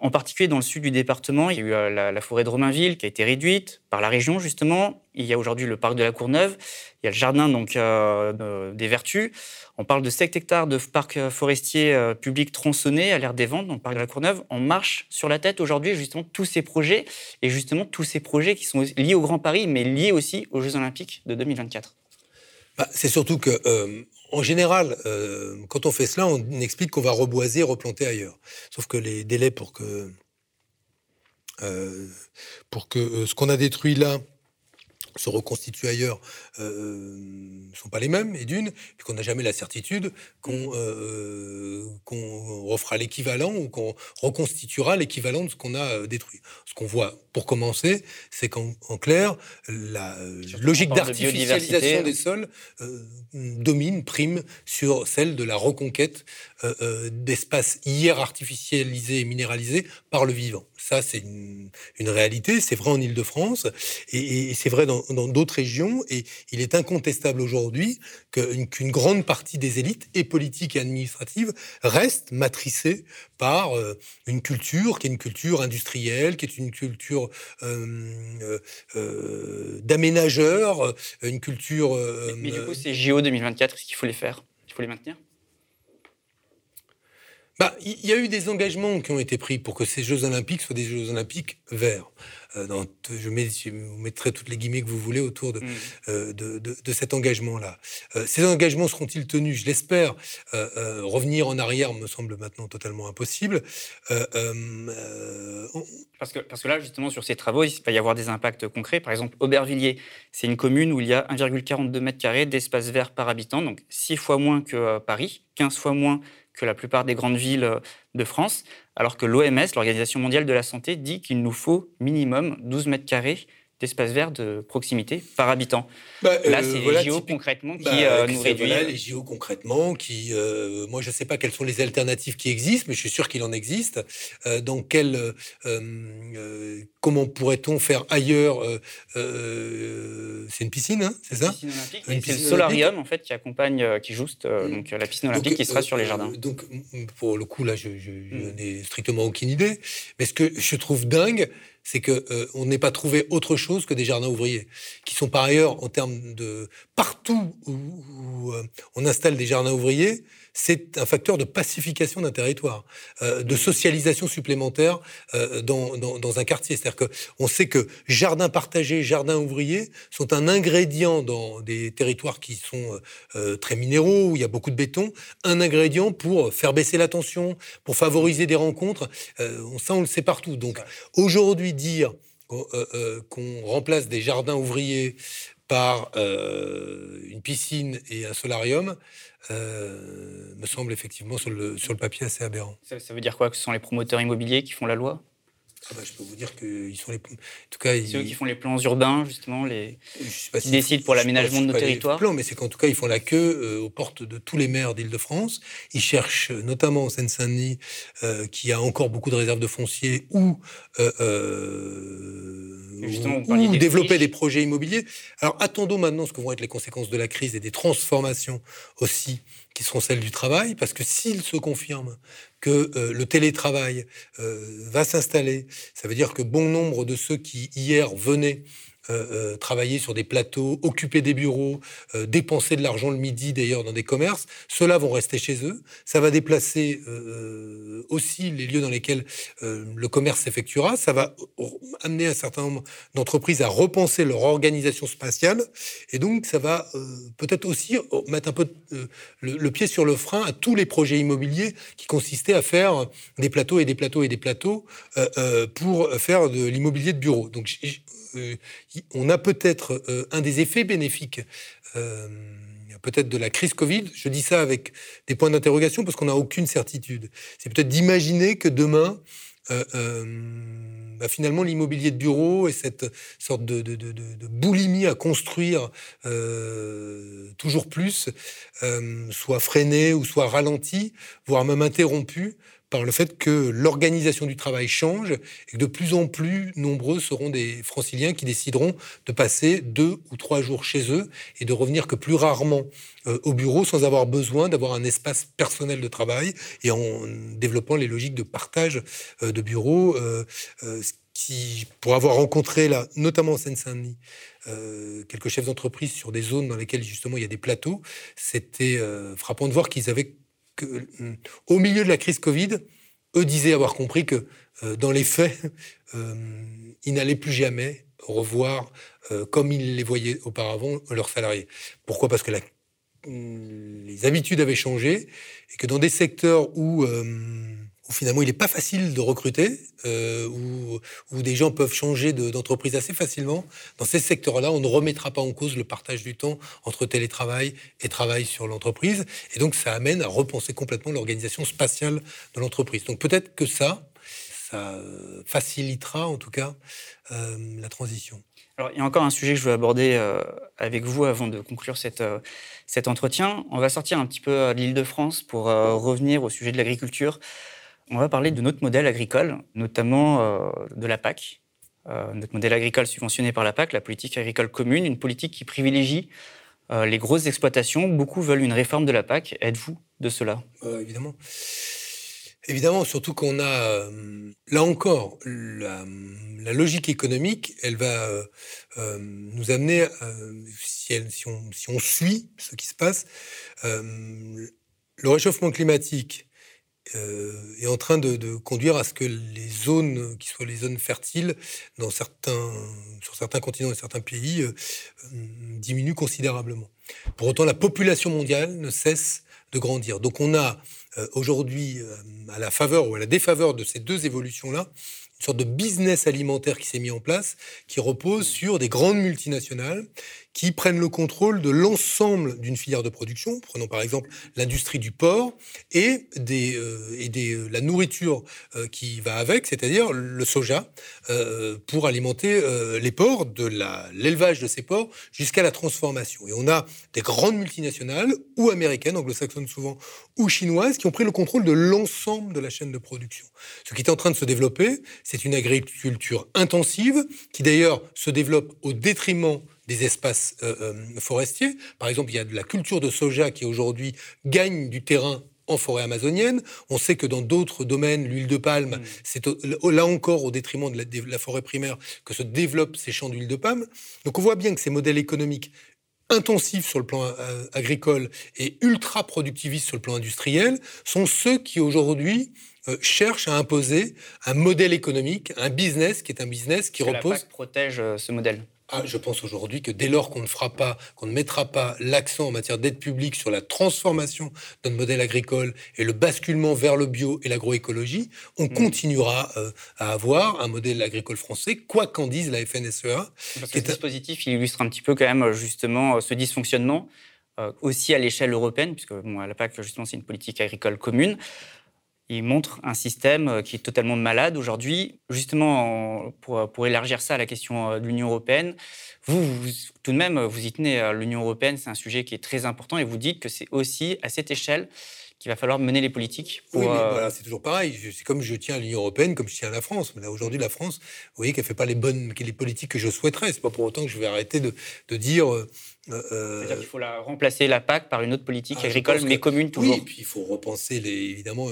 En particulier dans le sud du département, il y a eu euh, la, forêt de Romainville qui a été réduite par la région justement. Il y a aujourd'hui le parc de la Courneuve, il y a le jardin donc euh, des Vertus. On parle de 7 hectares de parc forestier euh, public tronçonné à l'air des ventes dans le parc de la Courneuve. On marche sur la tête aujourd'hui justement tous ces projets et justement tous ces projets qui sont liés au Grand Paris mais liés aussi aux Jeux Olympiques de 2024. Bah, c'est surtout que en général, euh, quand on fait cela, on explique qu'on va reboiser, replanter ailleurs. Sauf que les délais pour que, euh, pour que euh, ce qu'on a détruit là se reconstitue ailleurs ne euh, sont pas les mêmes, et d'une, puis qu'on n'a jamais la certitude qu'on euh, refera l'équivalent ou qu'on reconstituera l'équivalent de ce qu'on a euh, détruit. Ce qu'on voit, pour commencer, c'est qu'en clair, la logique d'artificialisation des sols domine, prime sur celle de la reconquête d'espaces hier artificialisés et minéralisés par le vivant. Ça, c'est une, réalité, c'est vrai en Ile-de-France, et, et c'est vrai dans d'autres régions, et il est incontestable aujourd'hui qu'une grande partie des élites, et politiques et administratives, restent matricées par euh, une culture qui est une culture industrielle, qui est une culture euh, euh, d'aménageurs, une culture... mais, du coup, ces JO 2024, est-ce qu'il faut les faire Il faut les maintenir? Bah, il y a eu des engagements qui ont été pris pour que ces Jeux Olympiques soient des Jeux Olympiques verts. Euh, je, mets, vous mettrai toutes les guillemets que vous voulez autour de, mm. euh, de, cet engagement-là. Euh, ces engagements seront-ils tenus? Je l'espère. revenir en arrière me semble maintenant totalement impossible. Parce, que, parce que là, justement, sur ces travaux, il va y avoir des impacts concrets. Par exemple, Aubervilliers, c'est une commune où il y a 1,42 mètres carrés d'espace vert par habitant, donc 6 fois moins que Paris, 15 fois moins que la plupart des grandes villes de France, alors que l'OMS, l'Organisation mondiale de la santé, dit qu'il nous faut minimum 12 mètres carrés d'espace vert de proximité par habitant. Bah, Là, c'est euh, les JO concrètement qui bah, euh, nous réduisent. les JO concrètement qui, euh, moi, je ne sais pas quelles sont les alternatives qui existent, mais je suis sûr qu'il en existe. dans quel, comment pourrait-on faire ailleurs C'est une piscine, hein, c'est ça? Une piscine C'est le solarium en fait qui accompagne, qui juste mmh. donc la piscine olympique qui sera sur les jardins. Donc, pour le coup, là, je, je, je mmh. n'ai strictement aucune idée. Mais ce que je trouve dingue, c'est que euh, pas trouvé autre chose que des jardins ouvriers, qui sont par ailleurs en termes de partout où, euh, on installe des jardins ouvriers, c'est un facteur de pacification d'un territoire, euh, de socialisation supplémentaire euh, dans, dans, dans, un quartier. C'est-à-dire qu'on sait que jardins partagés, jardins ouvriers sont un ingrédient dans des territoires qui sont euh, très minéraux, où il y a beaucoup de béton, un ingrédient pour faire baisser la tension, pour favoriser des rencontres. ça, on le sait partout. Donc aujourd'hui, dire qu'on remplace des jardins ouvriers par une piscine et un solarium, me semble effectivement sur le, sur le papier assez aberrant. Ça, ça veut dire quoi? Que ce sont les promoteurs immobiliers qui font la loi? Ah bah, je peux vous dire qu'ils sont les. En tout cas, ceux qui font les plans urbains, justement, les qui décident pour l'aménagement de nos territoires. Plans, mais c'est qu'en tout cas, ils font la queue euh, aux portes de tous les maires d'Île-de-France. Ils cherchent, notamment en Seine-Saint-Denis, euh, qui a encore beaucoup de réserves de foncier, ou, euh, ou développer des projets immobiliers. Alors attendons maintenant ce que vont être les conséquences de la crise et des transformations aussi qui seront celles du travail, parce que s'il se confirme que euh, le télétravail euh, va s'installer, ça veut dire que bon nombre de ceux qui hier venaient euh, euh, travailler sur des plateaux, occuper des bureaux, euh, dépenser de l'argent le midi d'ailleurs dans des commerces, ceux-là vont rester chez eux. Ça va déplacer aussi les lieux dans lesquels le commerce s'effectuera. Ça va amener un certain nombre d'entreprises à repenser leur organisation spatiale. Et donc, ça va peut-être aussi mettre un peu le, pied sur le frein à tous les projets immobiliers qui consistaient à faire des plateaux et des plateaux et des plateaux pour faire de l'immobilier de bureau. Donc, euh, on a peut-être euh, un des effets bénéfiques euh, peut-être de la crise Covid. Je dis ça avec des points d'interrogation parce qu'on n'a aucune certitude. C'est peut-être d'imaginer que demain, bah, finalement, l'immobilier de bureau et cette sorte de, boulimie à construire toujours plus soit freiné ou soit ralenti, voire même interrompu par le fait que l'organisation du travail change et que de plus en plus nombreux seront des franciliens qui décideront de passer deux ou trois jours chez eux et de revenir que plus rarement euh, au bureau sans avoir besoin d'avoir un espace personnel de travail et en développant les logiques de partage euh, de bureaux. Euh, qui, pour avoir rencontré là, notamment en Seine-Saint-Denis, quelques chefs d'entreprise sur des zones dans lesquelles justement il y a des plateaux, c'était frappant de voir qu'ils avaient euh, au milieu de la crise Covid, eux disaient avoir compris que euh, dans les faits, euh, ils n'allaient plus jamais revoir comme ils les voyaient auparavant leurs salariés. Pourquoi? Parce que les habitudes avaient changé et que dans des secteurs où où finalement il n'est pas facile de recruter, euh, où, des gens peuvent changer d'entreprise assez facilement, dans ces secteurs-là, on ne remettra pas en cause le partage du temps entre télétravail et travail sur l'entreprise. Et donc ça amène à repenser complètement l'organisation spatiale de l'entreprise. Donc peut-être que ça, ça facilitera en tout cas euh, la transition. Alors, il y a encore un sujet que je veux aborder euh, avec vous avant de conclure euh, cet entretien. On va sortir un petit peu de l'île de France pour revenir au sujet de l'agriculture. On va parler de notre modèle agricole, notamment euh, de la PAC. Euh, notre modèle agricole subventionné par la PAC, la politique agricole commune, une politique qui privilégie euh, les grosses exploitations. Beaucoup veulent une réforme de la PAC. Êtes-vous de cela? Évidemment. Évidemment, surtout qu'on a, là encore, la, logique économique, elle va nous amener, si, on, si, on, suit ce qui se passe, le réchauffement climatique euh, est en train de, conduire à ce que les zones, qui soient les zones fertiles, dans certains, sur certains continents et certains pays, euh, euh, diminuent considérablement. Pour autant, la population mondiale ne cesse de grandir. Donc on a aujourd'hui, à la faveur ou à la défaveur de ces deux évolutions-là, une sorte de business alimentaire qui s'est mis en place, qui repose sur des grandes multinationales qui prennent le contrôle de l'ensemble d'une filière de production. Prenons par exemple l'industrie du porc et, des, euh, euh, la nourriture euh, qui va avec, c'est-à-dire le soja, pour alimenter les porcs, de l'élevage de ces porcs jusqu'à la transformation. Et on a des grandes multinationales, ou américaines, anglo-saxonnes souvent, ou chinoises, qui ont pris le contrôle de l'ensemble de la chaîne de production. Ce qui est en train de se développer, c'est une agriculture intensive, qui d'ailleurs se développe au détriment des espaces euh, euh, forestiers. Par exemple, il y a de la culture de soja qui aujourd'hui gagne du terrain en forêt amazonienne. On sait que dans d'autres domaines, l'huile de palme, mm. c'est là encore au détriment de la, forêt primaire que se développent ces champs d'huile de palme. Donc on voit bien que ces modèles économiques intensifs sur le plan euh, agricole et ultra productivistes sur le plan industriel sont ceux qui aujourd'hui euh, cherchent à imposer un modèle économique, un business qui est un business qui repose. La PAC protège ce modèle. Ah, je pense aujourd'hui que dès lors qu'on ne fera pas, qu'on ne mettra pas l'accent en matière d'aide publique sur la transformation de notre modèle agricole et le basculement vers le bio et l'agroécologie, on hmm. continuera euh, à avoir un modèle agricole français, quoi qu'en dise la FNSEA. Parce que ce dispositif il illustre un petit peu quand même justement euh, ce dysfonctionnement euh, aussi à l'échelle européenne, puisque bon, à la PAC justement c'est une politique agricole commune il montre un système euh, qui est totalement malade aujourd'hui. Justement, pour, pour, élargir ça à la question euh, de l'Union européenne, vous, tout de même, vous y tenez. Euh, L'Union européenne, c'est un sujet qui est très important et vous dites que c'est aussi à cette échelle qu'il va falloir mener les politiques. oui, mais voilà, c'est toujours pareil. C'est comme je tiens à l'Union européenne, comme je tiens à la France. Là, aujourd'hui, la France, vous voyez qu'elle fait pas les bonnes, les politiques que je souhaiterais. C'est pas pour autant que je vais arrêter de, de dire C'est-à-dire qu'il faut la, remplacer la PAC par une autre politique ah, agricole, mais commune toujours. Oui, et puis il faut repenser, les, évidemment,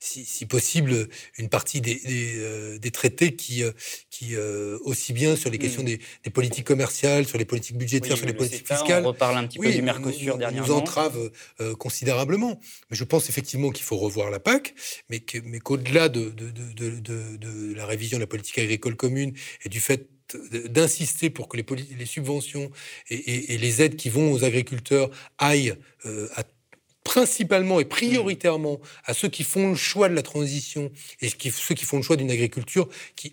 si, possible, une partie des, des, euh, traités qui, euh, qui aussi bien sur les questions hmm. des, politiques commerciales, sur les politiques budgétaires, sur les politiques fiscales. On reparle un petit peu du Mercosur dernièrement. nous entrave considérablement. Mais je pense effectivement qu'il faut revoir la PAC, mais qu'au-delà de, de, de, de la révision de la politique agricole commune et du fait d'insister pour que les, subventions et, les aides qui vont aux agriculteurs aillent euh, principalement et prioritairement à ceux qui font le choix de la transition et ceux qui font le choix d'une agriculture qui,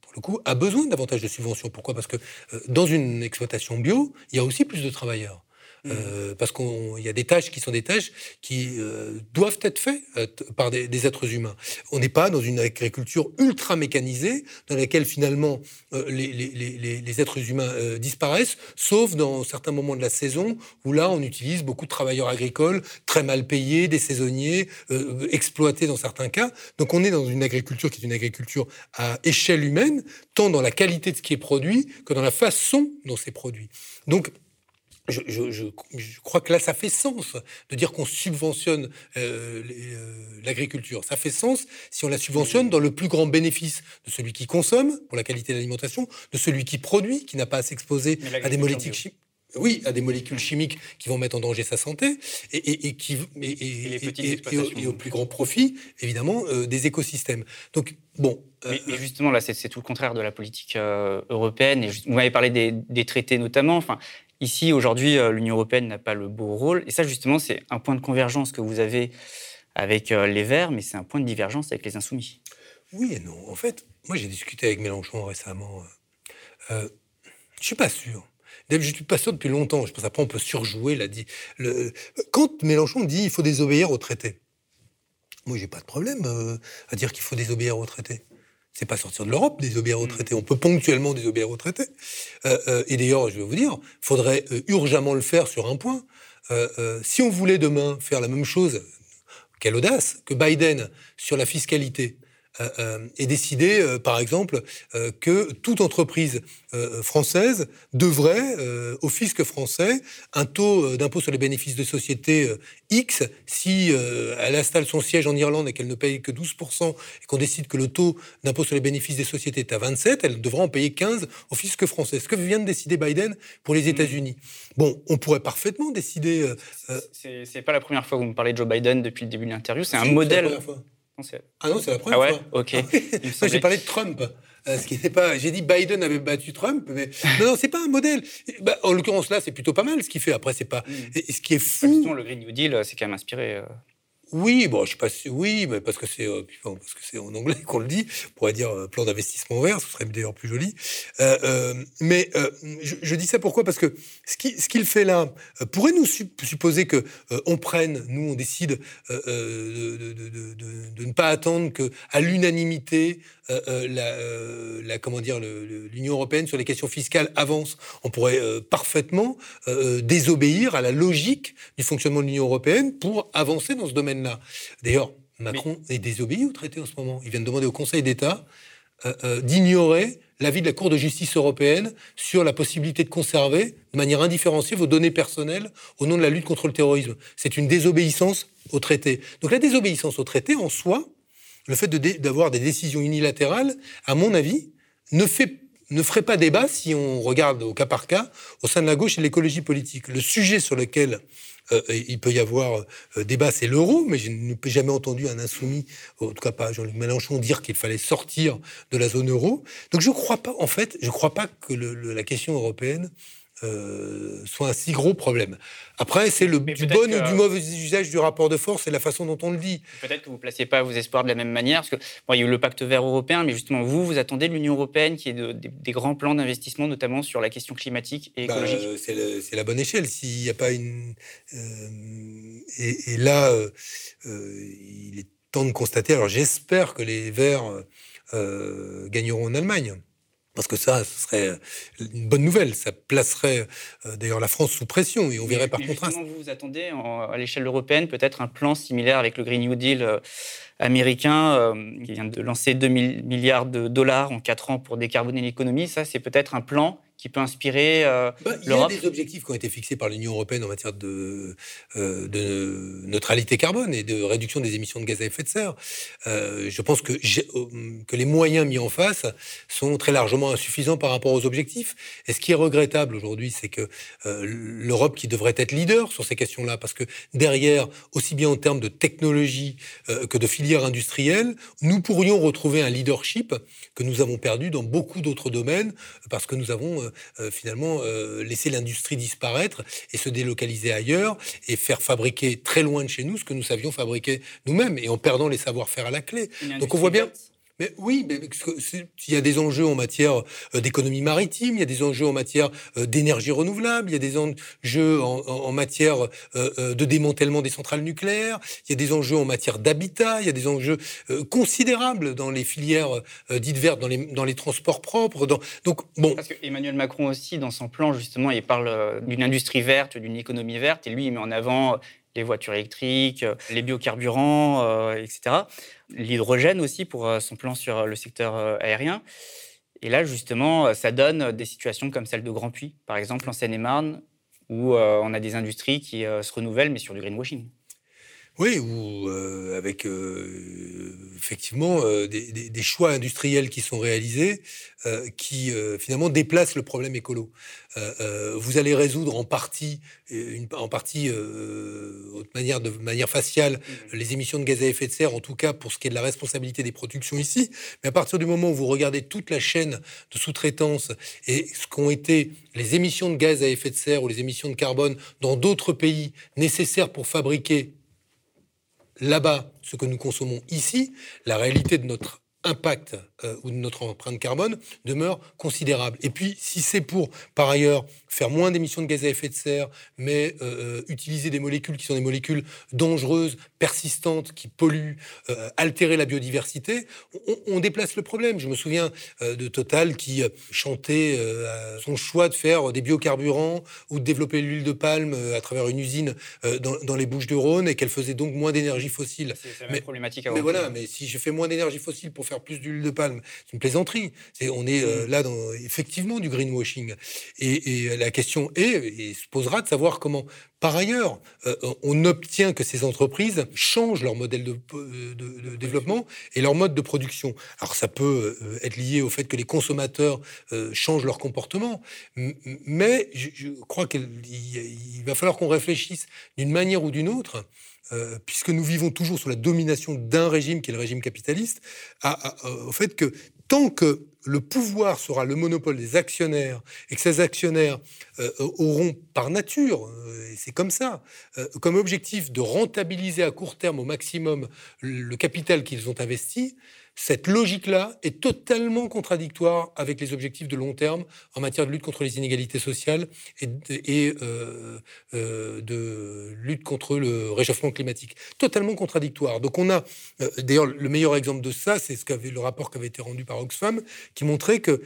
pour le coup, a besoin davantage de subventions. Pourquoi? Parce que euh, dans une exploitation bio, il y a aussi plus de travailleurs. Mm. Euh, parce qu'il y a des tâches qui sont des tâches qui euh, doivent être faites euh, par des, êtres humains. On n'est pas dans une agriculture ultra mécanisée dans laquelle finalement les, êtres humains disparaissent, sauf dans certains moments de la saison où là on utilise beaucoup de travailleurs agricoles très mal payés, des saisonniers, exploités dans certains cas. Donc on est dans une agriculture qui est une agriculture à échelle humaine, tant dans la qualité de ce qui est produit que dans la façon dont c'est produit. Donc je, crois que là, ça fait sens de dire qu'on subventionne euh, euh, l'agriculture. Ça fait sens si on la subventionne dans le plus grand bénéfice de celui qui consomme, pour la qualité de l'alimentation, de celui qui produit, qui n'a pas à s'exposer à des molécules chimiques. Oui, à des molécules chimiques qui vont mettre en danger sa santé et, qui et, au, plus grand profit, évidemment, euh, des écosystèmes. Donc, bon. mais, justement, là, c'est tout le contraire de la politique européenne. Et vous m'avez parlé des, des, traités notamment. Enfin, Ici, aujourd'hui, euh, l'Union européenne n'a pas le beau rôle. Et ça, justement, c'est un point de convergence que vous avez avec euh, les Verts, mais c'est un point de divergence avec les Insoumis. Oui et non. En fait, moi, j'ai discuté avec Mélenchon récemment. Euh, je suis pas sûr. Je ne suis pas sûr depuis longtemps. Je pense après, on peut surjouer. Là, dit. Quand Mélenchon dit qu'il faut désobéir au traité, moi, j'ai pas de problème à dire qu'il faut désobéir au traité c'est pas sortir de l'Europe, désobéir au mm. traité. On peut ponctuellement désobéir au traité. Euh, euh, et d'ailleurs, je vais vous dire, il faudrait euh, urgemment le faire sur un point. si on voulait demain faire la même chose, quelle audace, que Biden sur la fiscalité, euh, euh, et décider, euh, par exemple, que toute entreprise française devrait, au fisc français, un taux d'impôt sur les bénéfices de société X, si elle installe son siège en Irlande et qu'elle ne paye que 12%, et qu'on décide que le taux d'impôt sur les bénéfices des sociétés est à 27, elle devra en payer 15 au fisc français. Ce que vient de décider Biden pour les mmh. États-Unis. Bon, on pourrait parfaitement décider. C'est pas la première fois que vous me parlez de Joe Biden depuis le début de l'interview. C'est un modèle. Ah non, c'est la première ah ouais fois. Ok. Moi, j'ai parlé de Trump. Euh, ce qui n'est pas. J'ai dit Biden avait battu Trump, mais non, non c'est pas un modèle. Bah, en l'occurrence là, c'est plutôt pas mal ce qu'il fait. Après, c'est pas. Mm. Et ce qui est fou. le Green New Deal, c'est quand même inspiré. Euh, oui, bon, je sais pas si, oui, mais parce que c'est euh, parce que c'est en anglais qu'on le dit, on pourrait dire euh, plan d'investissement vert, ce serait d'ailleurs plus joli. Euh, mais je, dis ça pourquoi? Parce que ce qu'il fait là pourrait nous supposer que on prenne, nous on décide de, ne pas attendre que à l'unanimité la, comment dire l'Union européenne sur les questions fiscales avance. On pourrait parfaitement désobéir à la logique du fonctionnement de l'Union européenne pour avancer dans ce domaine D'ailleurs, Macron est désobéi au traité en ce moment. Il vient de demander au Conseil d'État euh, euh, d'ignorer l'avis de la Cour de justice européenne sur la possibilité de conserver de manière indifférenciée vos données personnelles au nom de la lutte contre le terrorisme. C'est une désobéissance au traité. Donc la désobéissance au traité en soi, le fait d'avoir des décisions unilatérales, à mon avis, ne fait ne ferait pas débat si on regarde au cas par cas au sein de la gauche et de l'écologie politique. Le sujet sur lequel euh, il peut y avoir euh, débat, c'est l'euro, mais je n'ai jamais entendu un insoumis, en tout cas pas Jean-Luc Mélenchon, dire qu'il fallait sortir de la zone euro. Donc je ne crois pas, en fait, je crois pas que la question européenne euh, soit un si gros problème. Après, c'est le du bon ou du mauvais usage du rapport de force et la façon dont on le dit. Peut-être que vous ne placez pas vos espoirs de la même manière, parce que bon, il y a eu le pacte vert européen, mais justement, vous, vous attendez de l'Union européenne qui ait des grands plans d'investissement, notamment sur la question climatique et bah, écologique. c'est la bonne échelle. S'il n'y a pas une. Euh, et, là, euh, il est temps de constater. Alors, j'espère que les Verts gagneront en Allemagne parce que ça, ce serait une bonne nouvelle. Ça placerait euh, d'ailleurs la France sous pression et on verrait par contraste. Vous vous attendez à l'échelle européenne peut-être un plan similaire avec le Green New Deal euh, américain euh, qui vient de lancer 2 milliards de dollars en 4 ans pour décarboner l'économie. Ça, c'est peut-être un plan qui peut inspirer euh, bah, Il y a des objectifs qui ont été fixés par l'Union européenne en matière de, euh, de, neutralité carbone et de réduction des émissions de gaz à effet de serre. Euh, je pense que, que les moyens mis en face sont très largement insuffisants par rapport aux objectifs. Et ce qui est regrettable aujourd'hui, c'est que l'Europe, qui devrait être leader sur ces questions-là, parce que derrière, aussi bien en termes de technologie que de filière industrielle, nous pourrions retrouver un leadership que nous avons perdu dans beaucoup d'autres domaines, parce que nous avons euh, euh, finalement euh, laisser l'industrie disparaître et se délocaliser ailleurs et faire fabriquer très loin de chez nous ce que nous savions fabriquer nous-mêmes et en perdant les savoir-faire à la clé. Donc on voit bien. Mais oui, mais il y a des enjeux en matière euh, d'économie maritime, il y a des enjeux en matière euh, d'énergie renouvelable, il y a des enjeux en, matière euh, de démantèlement des centrales nucléaires, il y a des enjeux en matière d'habitat, il y a des enjeux considérables dans les filières dites vertes, dans les, dans les transports propres. Dans... Donc, bon. Parce que Emmanuel Macron aussi, dans son plan, justement, il parle d'une industrie verte, d'une économie verte, et lui, il met en avant les voitures électriques, les biocarburants, etc l'hydrogène aussi pour euh, son plan sur euh, le secteur euh, aérien. Et là, justement, ça donne des situations comme celle de Grand Puy, par exemple, en Seine-et-Marne, où on a des industries qui se renouvellent, mais sur du greenwashing. Oui, ou avec effectivement des, choix industriels qui sont réalisés, qui finalement déplacent le problème écolo. Euh, euh, vous allez résoudre en partie, euh, en partie de, manière, de manière faciale mmh. les émissions de gaz à effet de serre, en tout cas pour ce qui est de la responsabilité des productions ici. Mais à partir du moment où vous regardez toute la chaîne de sous-traitance et ce qu'ont été les émissions de gaz à effet de serre ou les émissions de carbone dans d'autres pays nécessaires pour fabriquer là-bas ce que nous consommons ici, la réalité de notre impact euh, ou de notre empreinte carbone demeure considérable. Et puis, si c'est pour, par ailleurs, faire moins d'émissions de gaz à effet de serre, mais euh, euh, utiliser des molécules qui sont des molécules dangereuses, persistantes, qui polluent, altérer la biodiversité, on, déplace le problème. Je me souviens de Total qui chantait son choix de faire des biocarburants ou de développer l'huile de palme à travers une usine dans, les Bouches du Rhône et qu'elle faisait donc moins d'énergie fossile. C'est mais, problématique. mais voilà, mais si je fais moins d'énergie fossile pour faire plus d'huile de palme. C'est une plaisanterie. on est euh, mm. là dans effectivement du greenwashing. Et, la question est, et se posera de savoir comment, par ailleurs, euh, on obtient que ces entreprises changent leur modèle de, développement et leur mode de production. Alors ça peut euh, être lié au fait que les consommateurs changent leur comportement, mais je, crois qu'il va falloir qu'on réfléchisse d'une manière ou d'une autre euh, puisque nous vivons toujours sous la domination d'un régime qui est le régime capitaliste, au fait que tant que le pouvoir sera le monopole des actionnaires et que ces actionnaires euh, auront par nature, euh, c'est comme ça, comme objectif de rentabiliser à court terme au maximum le capital qu'ils ont investi, cette logique-là est totalement contradictoire avec les objectifs de long terme en matière de lutte contre les inégalités sociales et, euh, euh, de, lutte contre le réchauffement climatique. Totalement contradictoire. Donc on a, euh, d'ailleurs, le meilleur exemple de ça, c'est ce qu'avait le rapport qui avait été rendu par Oxfam, qui montrait que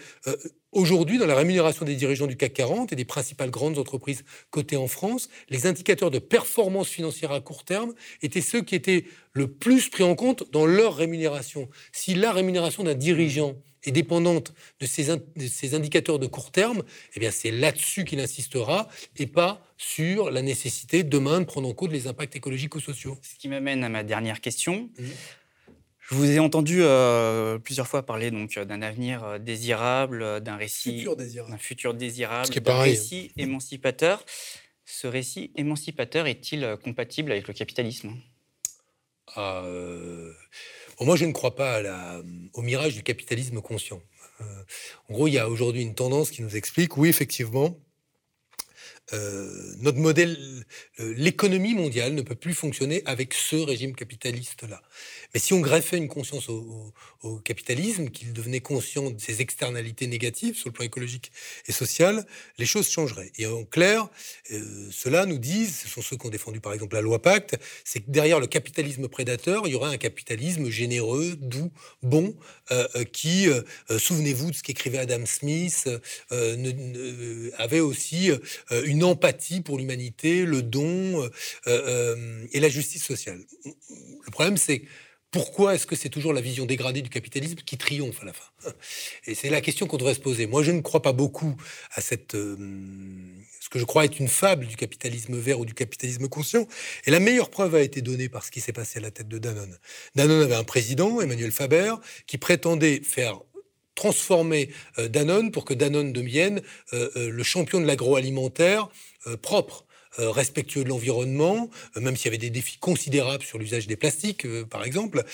Aujourd'hui, dans la rémunération des dirigeants du CAC 40 et des principales grandes entreprises cotées en France, les indicateurs de performance financière à court terme étaient ceux qui étaient le plus pris en compte dans leur rémunération. Si la rémunération d'un dirigeant est dépendante de ces, indicateurs de court terme, eh bien c'est là-dessus qu'il insistera et pas sur la nécessité demain de prendre en compte les impacts écologiques ou sociaux. Ce qui m'amène à ma dernière question. Mmh. Je vous ai entendu euh, plusieurs fois parler donc d'un avenir euh, désirable, euh, d'un récit, d'un futur désirable, d'un récit émancipateur. Ce récit émancipateur est-il compatible avec le capitalisme? Moi, je ne crois pas au mirage du capitalisme conscient. en gros, il y a aujourd'hui une tendance qui nous explique, oui, effectivement, notre modèle, l'économie mondiale ne peut plus fonctionner avec ce régime capitaliste-là. Mais si on greffait une conscience au, capitalisme, qu'il devenait conscient de ses externalités négatives sur le plan écologique et social, les choses changeraient. Et en clair, euh, cela nous disent, ce sont ceux qui ont défendu par exemple la loi Pacte, c'est que derrière le capitalisme prédateur, il y aurait un capitalisme généreux, doux, bon, euh, euh, qui, souvenez-vous de ce qu'écrivait Adam Smith, avait aussi une empathie pour l'humanité, le don et la justice sociale. Le problème, c'est pourquoi est-ce que c'est toujours la vision dégradée du capitalisme qui triomphe à la fin? Et c'est la question qu'on devrait se poser. Moi, je ne crois pas beaucoup à cette, euh, ce que je crois être une fable du capitalisme vert ou du capitalisme conscient. Et la meilleure preuve a été donnée par ce qui s'est passé à la tête de Danone. Danone avait un président, Emmanuel Faber, qui prétendait faire transformer euh, Danone pour que Danone devienne euh, le champion de l'agroalimentaire propre. Euh, respectueux de l'environnement, euh, même s'il y avait des défis considérables sur l'usage des plastiques, euh, par exemple.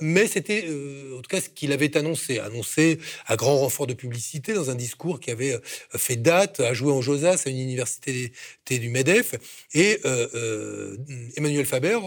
mais c'était, en tout cas, ce qu'il avait annoncé, annoncé à grand renfort de publicité dans un discours qui avait fait date, à jouer en Josas à une université du Medef. Et Emmanuel Faber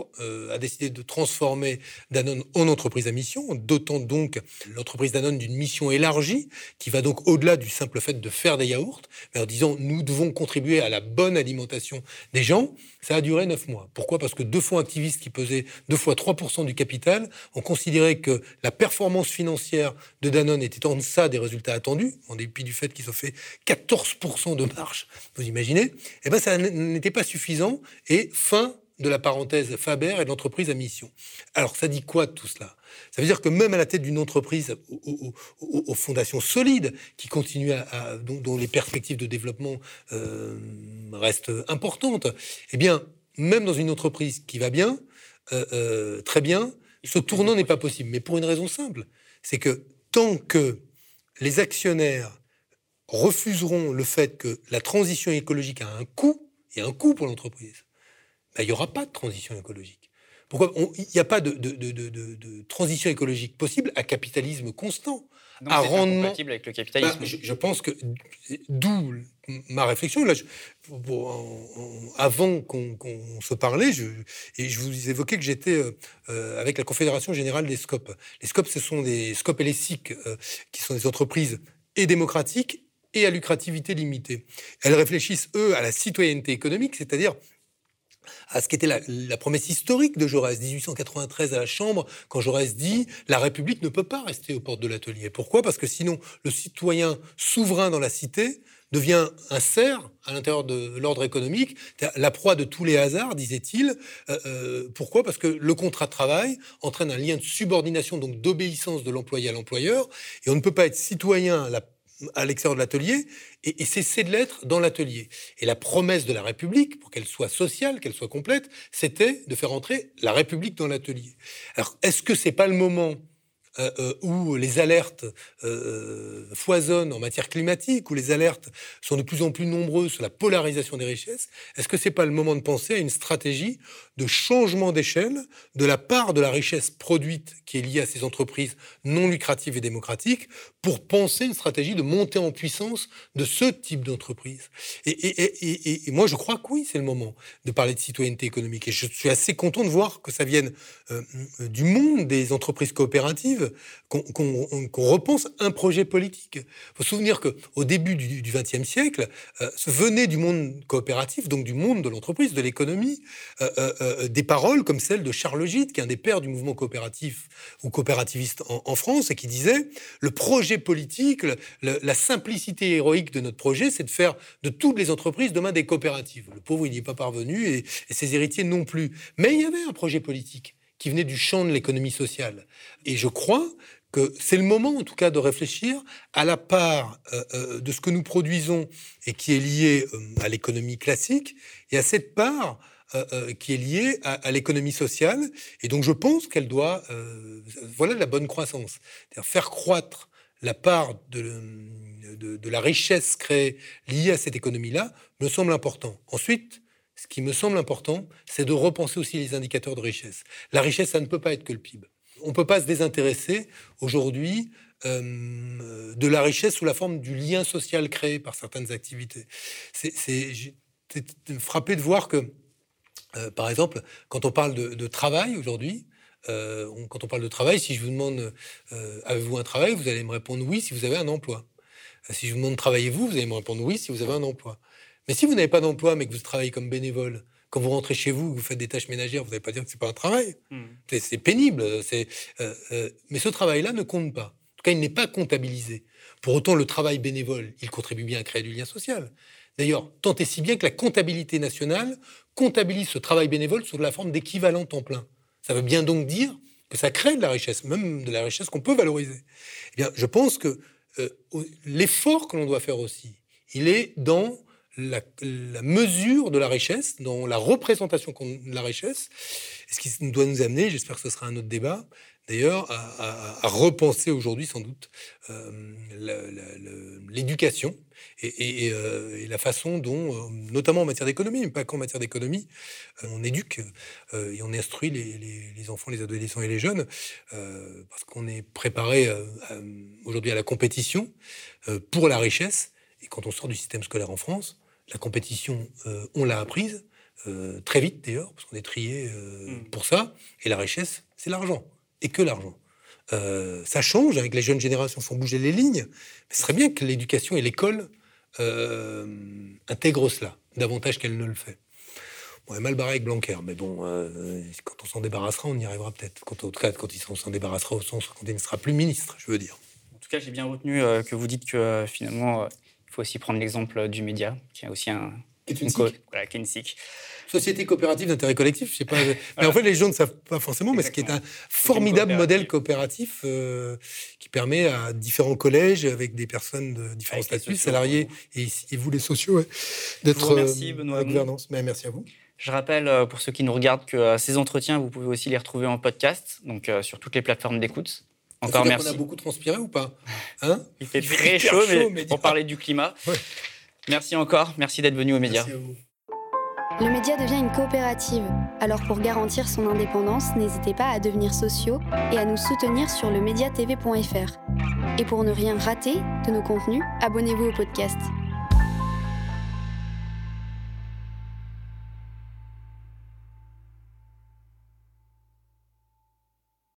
a décidé de transformer Danone en entreprise à mission, dotant donc l'entreprise Danone d'une mission élargie qui va donc au-delà du simple fait de faire des yaourts, mais en disant nous devons contribuer à la bonne alimentation des gens. Ça a duré neuf mois. Pourquoi? Parce que deux fonds activistes qui pesaient deux fois 3% du capital ont considéré que la performance financière de Danone était en deçà des résultats attendus, en dépit du fait qu'ils ont fait 14% de marge, vous imaginez? Eh bien, ça n'était pas suffisant. Et fin de la parenthèse Faber et de l'entreprise à mission. Alors, ça dit quoi de tout cela? Ça veut dire que même à la tête d'une entreprise aux, fondations solides, qui continue à, dont, les perspectives de développement euh, restent importantes, eh bien, même dans une entreprise qui va bien, euh, euh, très bien, ce tournant n'est pas possible. Mais pour une raison simple, c'est que tant que les actionnaires refuseront le fait que la transition écologique a un coût, et un coût pour l'entreprise, ben, il n'y aura pas de transition écologique. Pourquoi Il n'y a pas de, de, transition écologique possible à capitalisme constant. à rendement compatible avec le capitalisme. Ben, je, pense que d'où ma réflexion. Là, avant qu'on se parlait, je, et je vous évoquais que j'étais euh, euh, avec la Confédération générale des SCOP. Les SCOP, ce sont des SCOP et les SIC, euh, qui sont des entreprises et démocratiques et à lucrativité limitée. Elles réfléchissent, eux, à la citoyenneté économique, c'est-à-dire à ce qu'était la, la, promesse historique de Jaurès, 1893 à la Chambre, quand Jaurès dit la République ne peut pas rester aux portes de l'atelier. Pourquoi? Parce que sinon, le citoyen souverain dans la cité devient un cerf à l'intérieur de l'ordre économique, la proie de tous les hasards, disait-il. Euh, euh, pourquoi? Parce que le contrat de travail entraîne un lien de subordination, donc d'obéissance de l'employé à l'employeur, et on ne peut pas être citoyen à à l'extérieur de l'atelier et, cesser de l'être dans l'atelier. Et la promesse de la République, pour qu'elle soit sociale, qu'elle soit complète, c'était de faire entrer la République dans l'atelier. Alors, est-ce que c'est pas le moment euh, euh, où les alertes euh, foisonnent en matière climatique, où les alertes sont de plus en plus nombreuses sur la polarisation des richesses, est-ce que c'est pas le moment de penser à une stratégie de changement d'échelle de la part de la richesse produite qui est liée à ces entreprises non lucratives et démocratiques pour penser une stratégie de montée en puissance de ce type d'entreprise? Et, moi, je crois que oui, c'est le moment de parler de citoyenneté économique. Et je suis assez content de voir que ça vienne du monde des entreprises coopératives, qu'on repense un projet politique. Il faut se souvenir qu'au début du XXe siècle, euh, venait du monde coopératif, donc du monde de l'entreprise, de l'économie, euh, des paroles comme celle de Charles Gide, qui est un des pères du mouvement coopératif ou coopérativiste en, France, et qui disait le projet politique, la simplicité héroïque de notre projet, c'est de faire de toutes les entreprises demain des coopératives. Le pauvre, n'y est pas parvenu et ses héritiers non plus. Mais il y avait un projet politique qui venait du champ de l'économie sociale. Et je crois que c'est le moment, en tout cas, de réfléchir à la part euh, euh, de ce que nous produisons et qui est liée à l'économie classique, et à cette part qui est liée à, l'économie sociale. Et donc, je pense qu'elle doit, voilà la bonne croissance, faire croître la part de, la richesse créée liée à cette économie-là me semble important. Ensuite, ce qui me semble important, c'est de repenser aussi les indicateurs de richesse. La richesse, ça ne peut pas être que le PIB. On ne peut pas se désintéresser aujourd'hui euh, de la richesse sous la forme du lien social créé par certaines activités. C'est frappé de voir que, euh, par exemple, quand on parle de, travail aujourd'hui, euh, quand on parle de travail, si je vous demande avez-vous un travail, vous allez me répondre oui si vous avez un emploi. Si je vous demande travaillez-vous, vous allez me répondre oui si vous avez un emploi. Mais si vous n'avez pas d'emploi, mais que vous travaillez comme bénévole, quand vous rentrez chez vous, vous faites des tâches ménagères, vous n'allez pas dire que c'est pas un travail. Hmm. C'est pénible. Euh, euh, mais ce travail-là ne compte pas. En tout cas, il n'est pas comptabilisé. Pour autant, le travail bénévole, il contribue bien à créer du lien social. D'ailleurs, tant et si bien que la comptabilité nationale comptabilise ce travail bénévole sous la forme d'équivalent temps plein. Ça veut bien donc dire que ça crée de la richesse, même de la richesse qu'on peut valoriser. Eh bien, je pense que euh, l'effort que l'on doit faire aussi, il est dans la, mesure de la richesse, dans la représentation de la richesse, ce qui doit nous amener, j'espère que ce sera un autre débat, d'ailleurs, à, repenser aujourd'hui sans doute euh, l'éducation euh, et, la façon dont, euh, notamment en matière d'économie, mais pas qu'en matière d'économie, on éduque et on instruit les, enfants, les adolescents et les jeunes, parce qu'on est préparé aujourd'hui à la compétition pour la richesse. Et quand on sort du système scolaire en France, la compétition, euh, on l'a apprise, euh, très vite d'ailleurs, parce qu'on est trié euh, mm. pour ça. Et la richesse, c'est l'argent, et que l'argent. ça change, avec les jeunes générations font bouger les lignes, mais ce serait bien que l'éducation et l'école intègrent cela, davantage qu'elle ne le fait. Bon, est mal barré avec Blanquer, mais bon, quand on s'en débarrassera, on y arrivera peut-être. Quand, tout cas, quand il s'en débarrassera au sens quand il ne sera plus ministre, je veux dire. En tout cas, j'ai bien retenu que vous dites que finalement, il faut aussi prendre l'exemple du média, qui est aussi un. Une, voilà, qui est Société coopérative d'intérêt collectif, je sais pas. (laughs) Mais en fait, les gens ne savent pas forcément, mais ce qui est un formidable modèle coopératif euh, qui permet à différents collèges, avec des personnes de différents statuts, salariés et, vous les sociaux, d'être euh, Benoît gouvernance. Mais merci à vous. Je rappelle euh, pour ceux qui nous regardent que ces entretiens, vous pouvez aussi les retrouver en podcast, donc sur toutes les plateformes d'écoute. Encore merci. On a beaucoup transpiré ou pas? (laughs) Hein? Il fait très chaud, mais on parlait du climat. Merci encore, merci d'être venu aux médias. Le média devient une coopérative. Alors pour garantir son indépendance, n'hésitez pas à devenir sociaux et à nous soutenir sur le mediatv.fr. Et pour ne rien rater de nos contenus, abonnez-vous au podcast.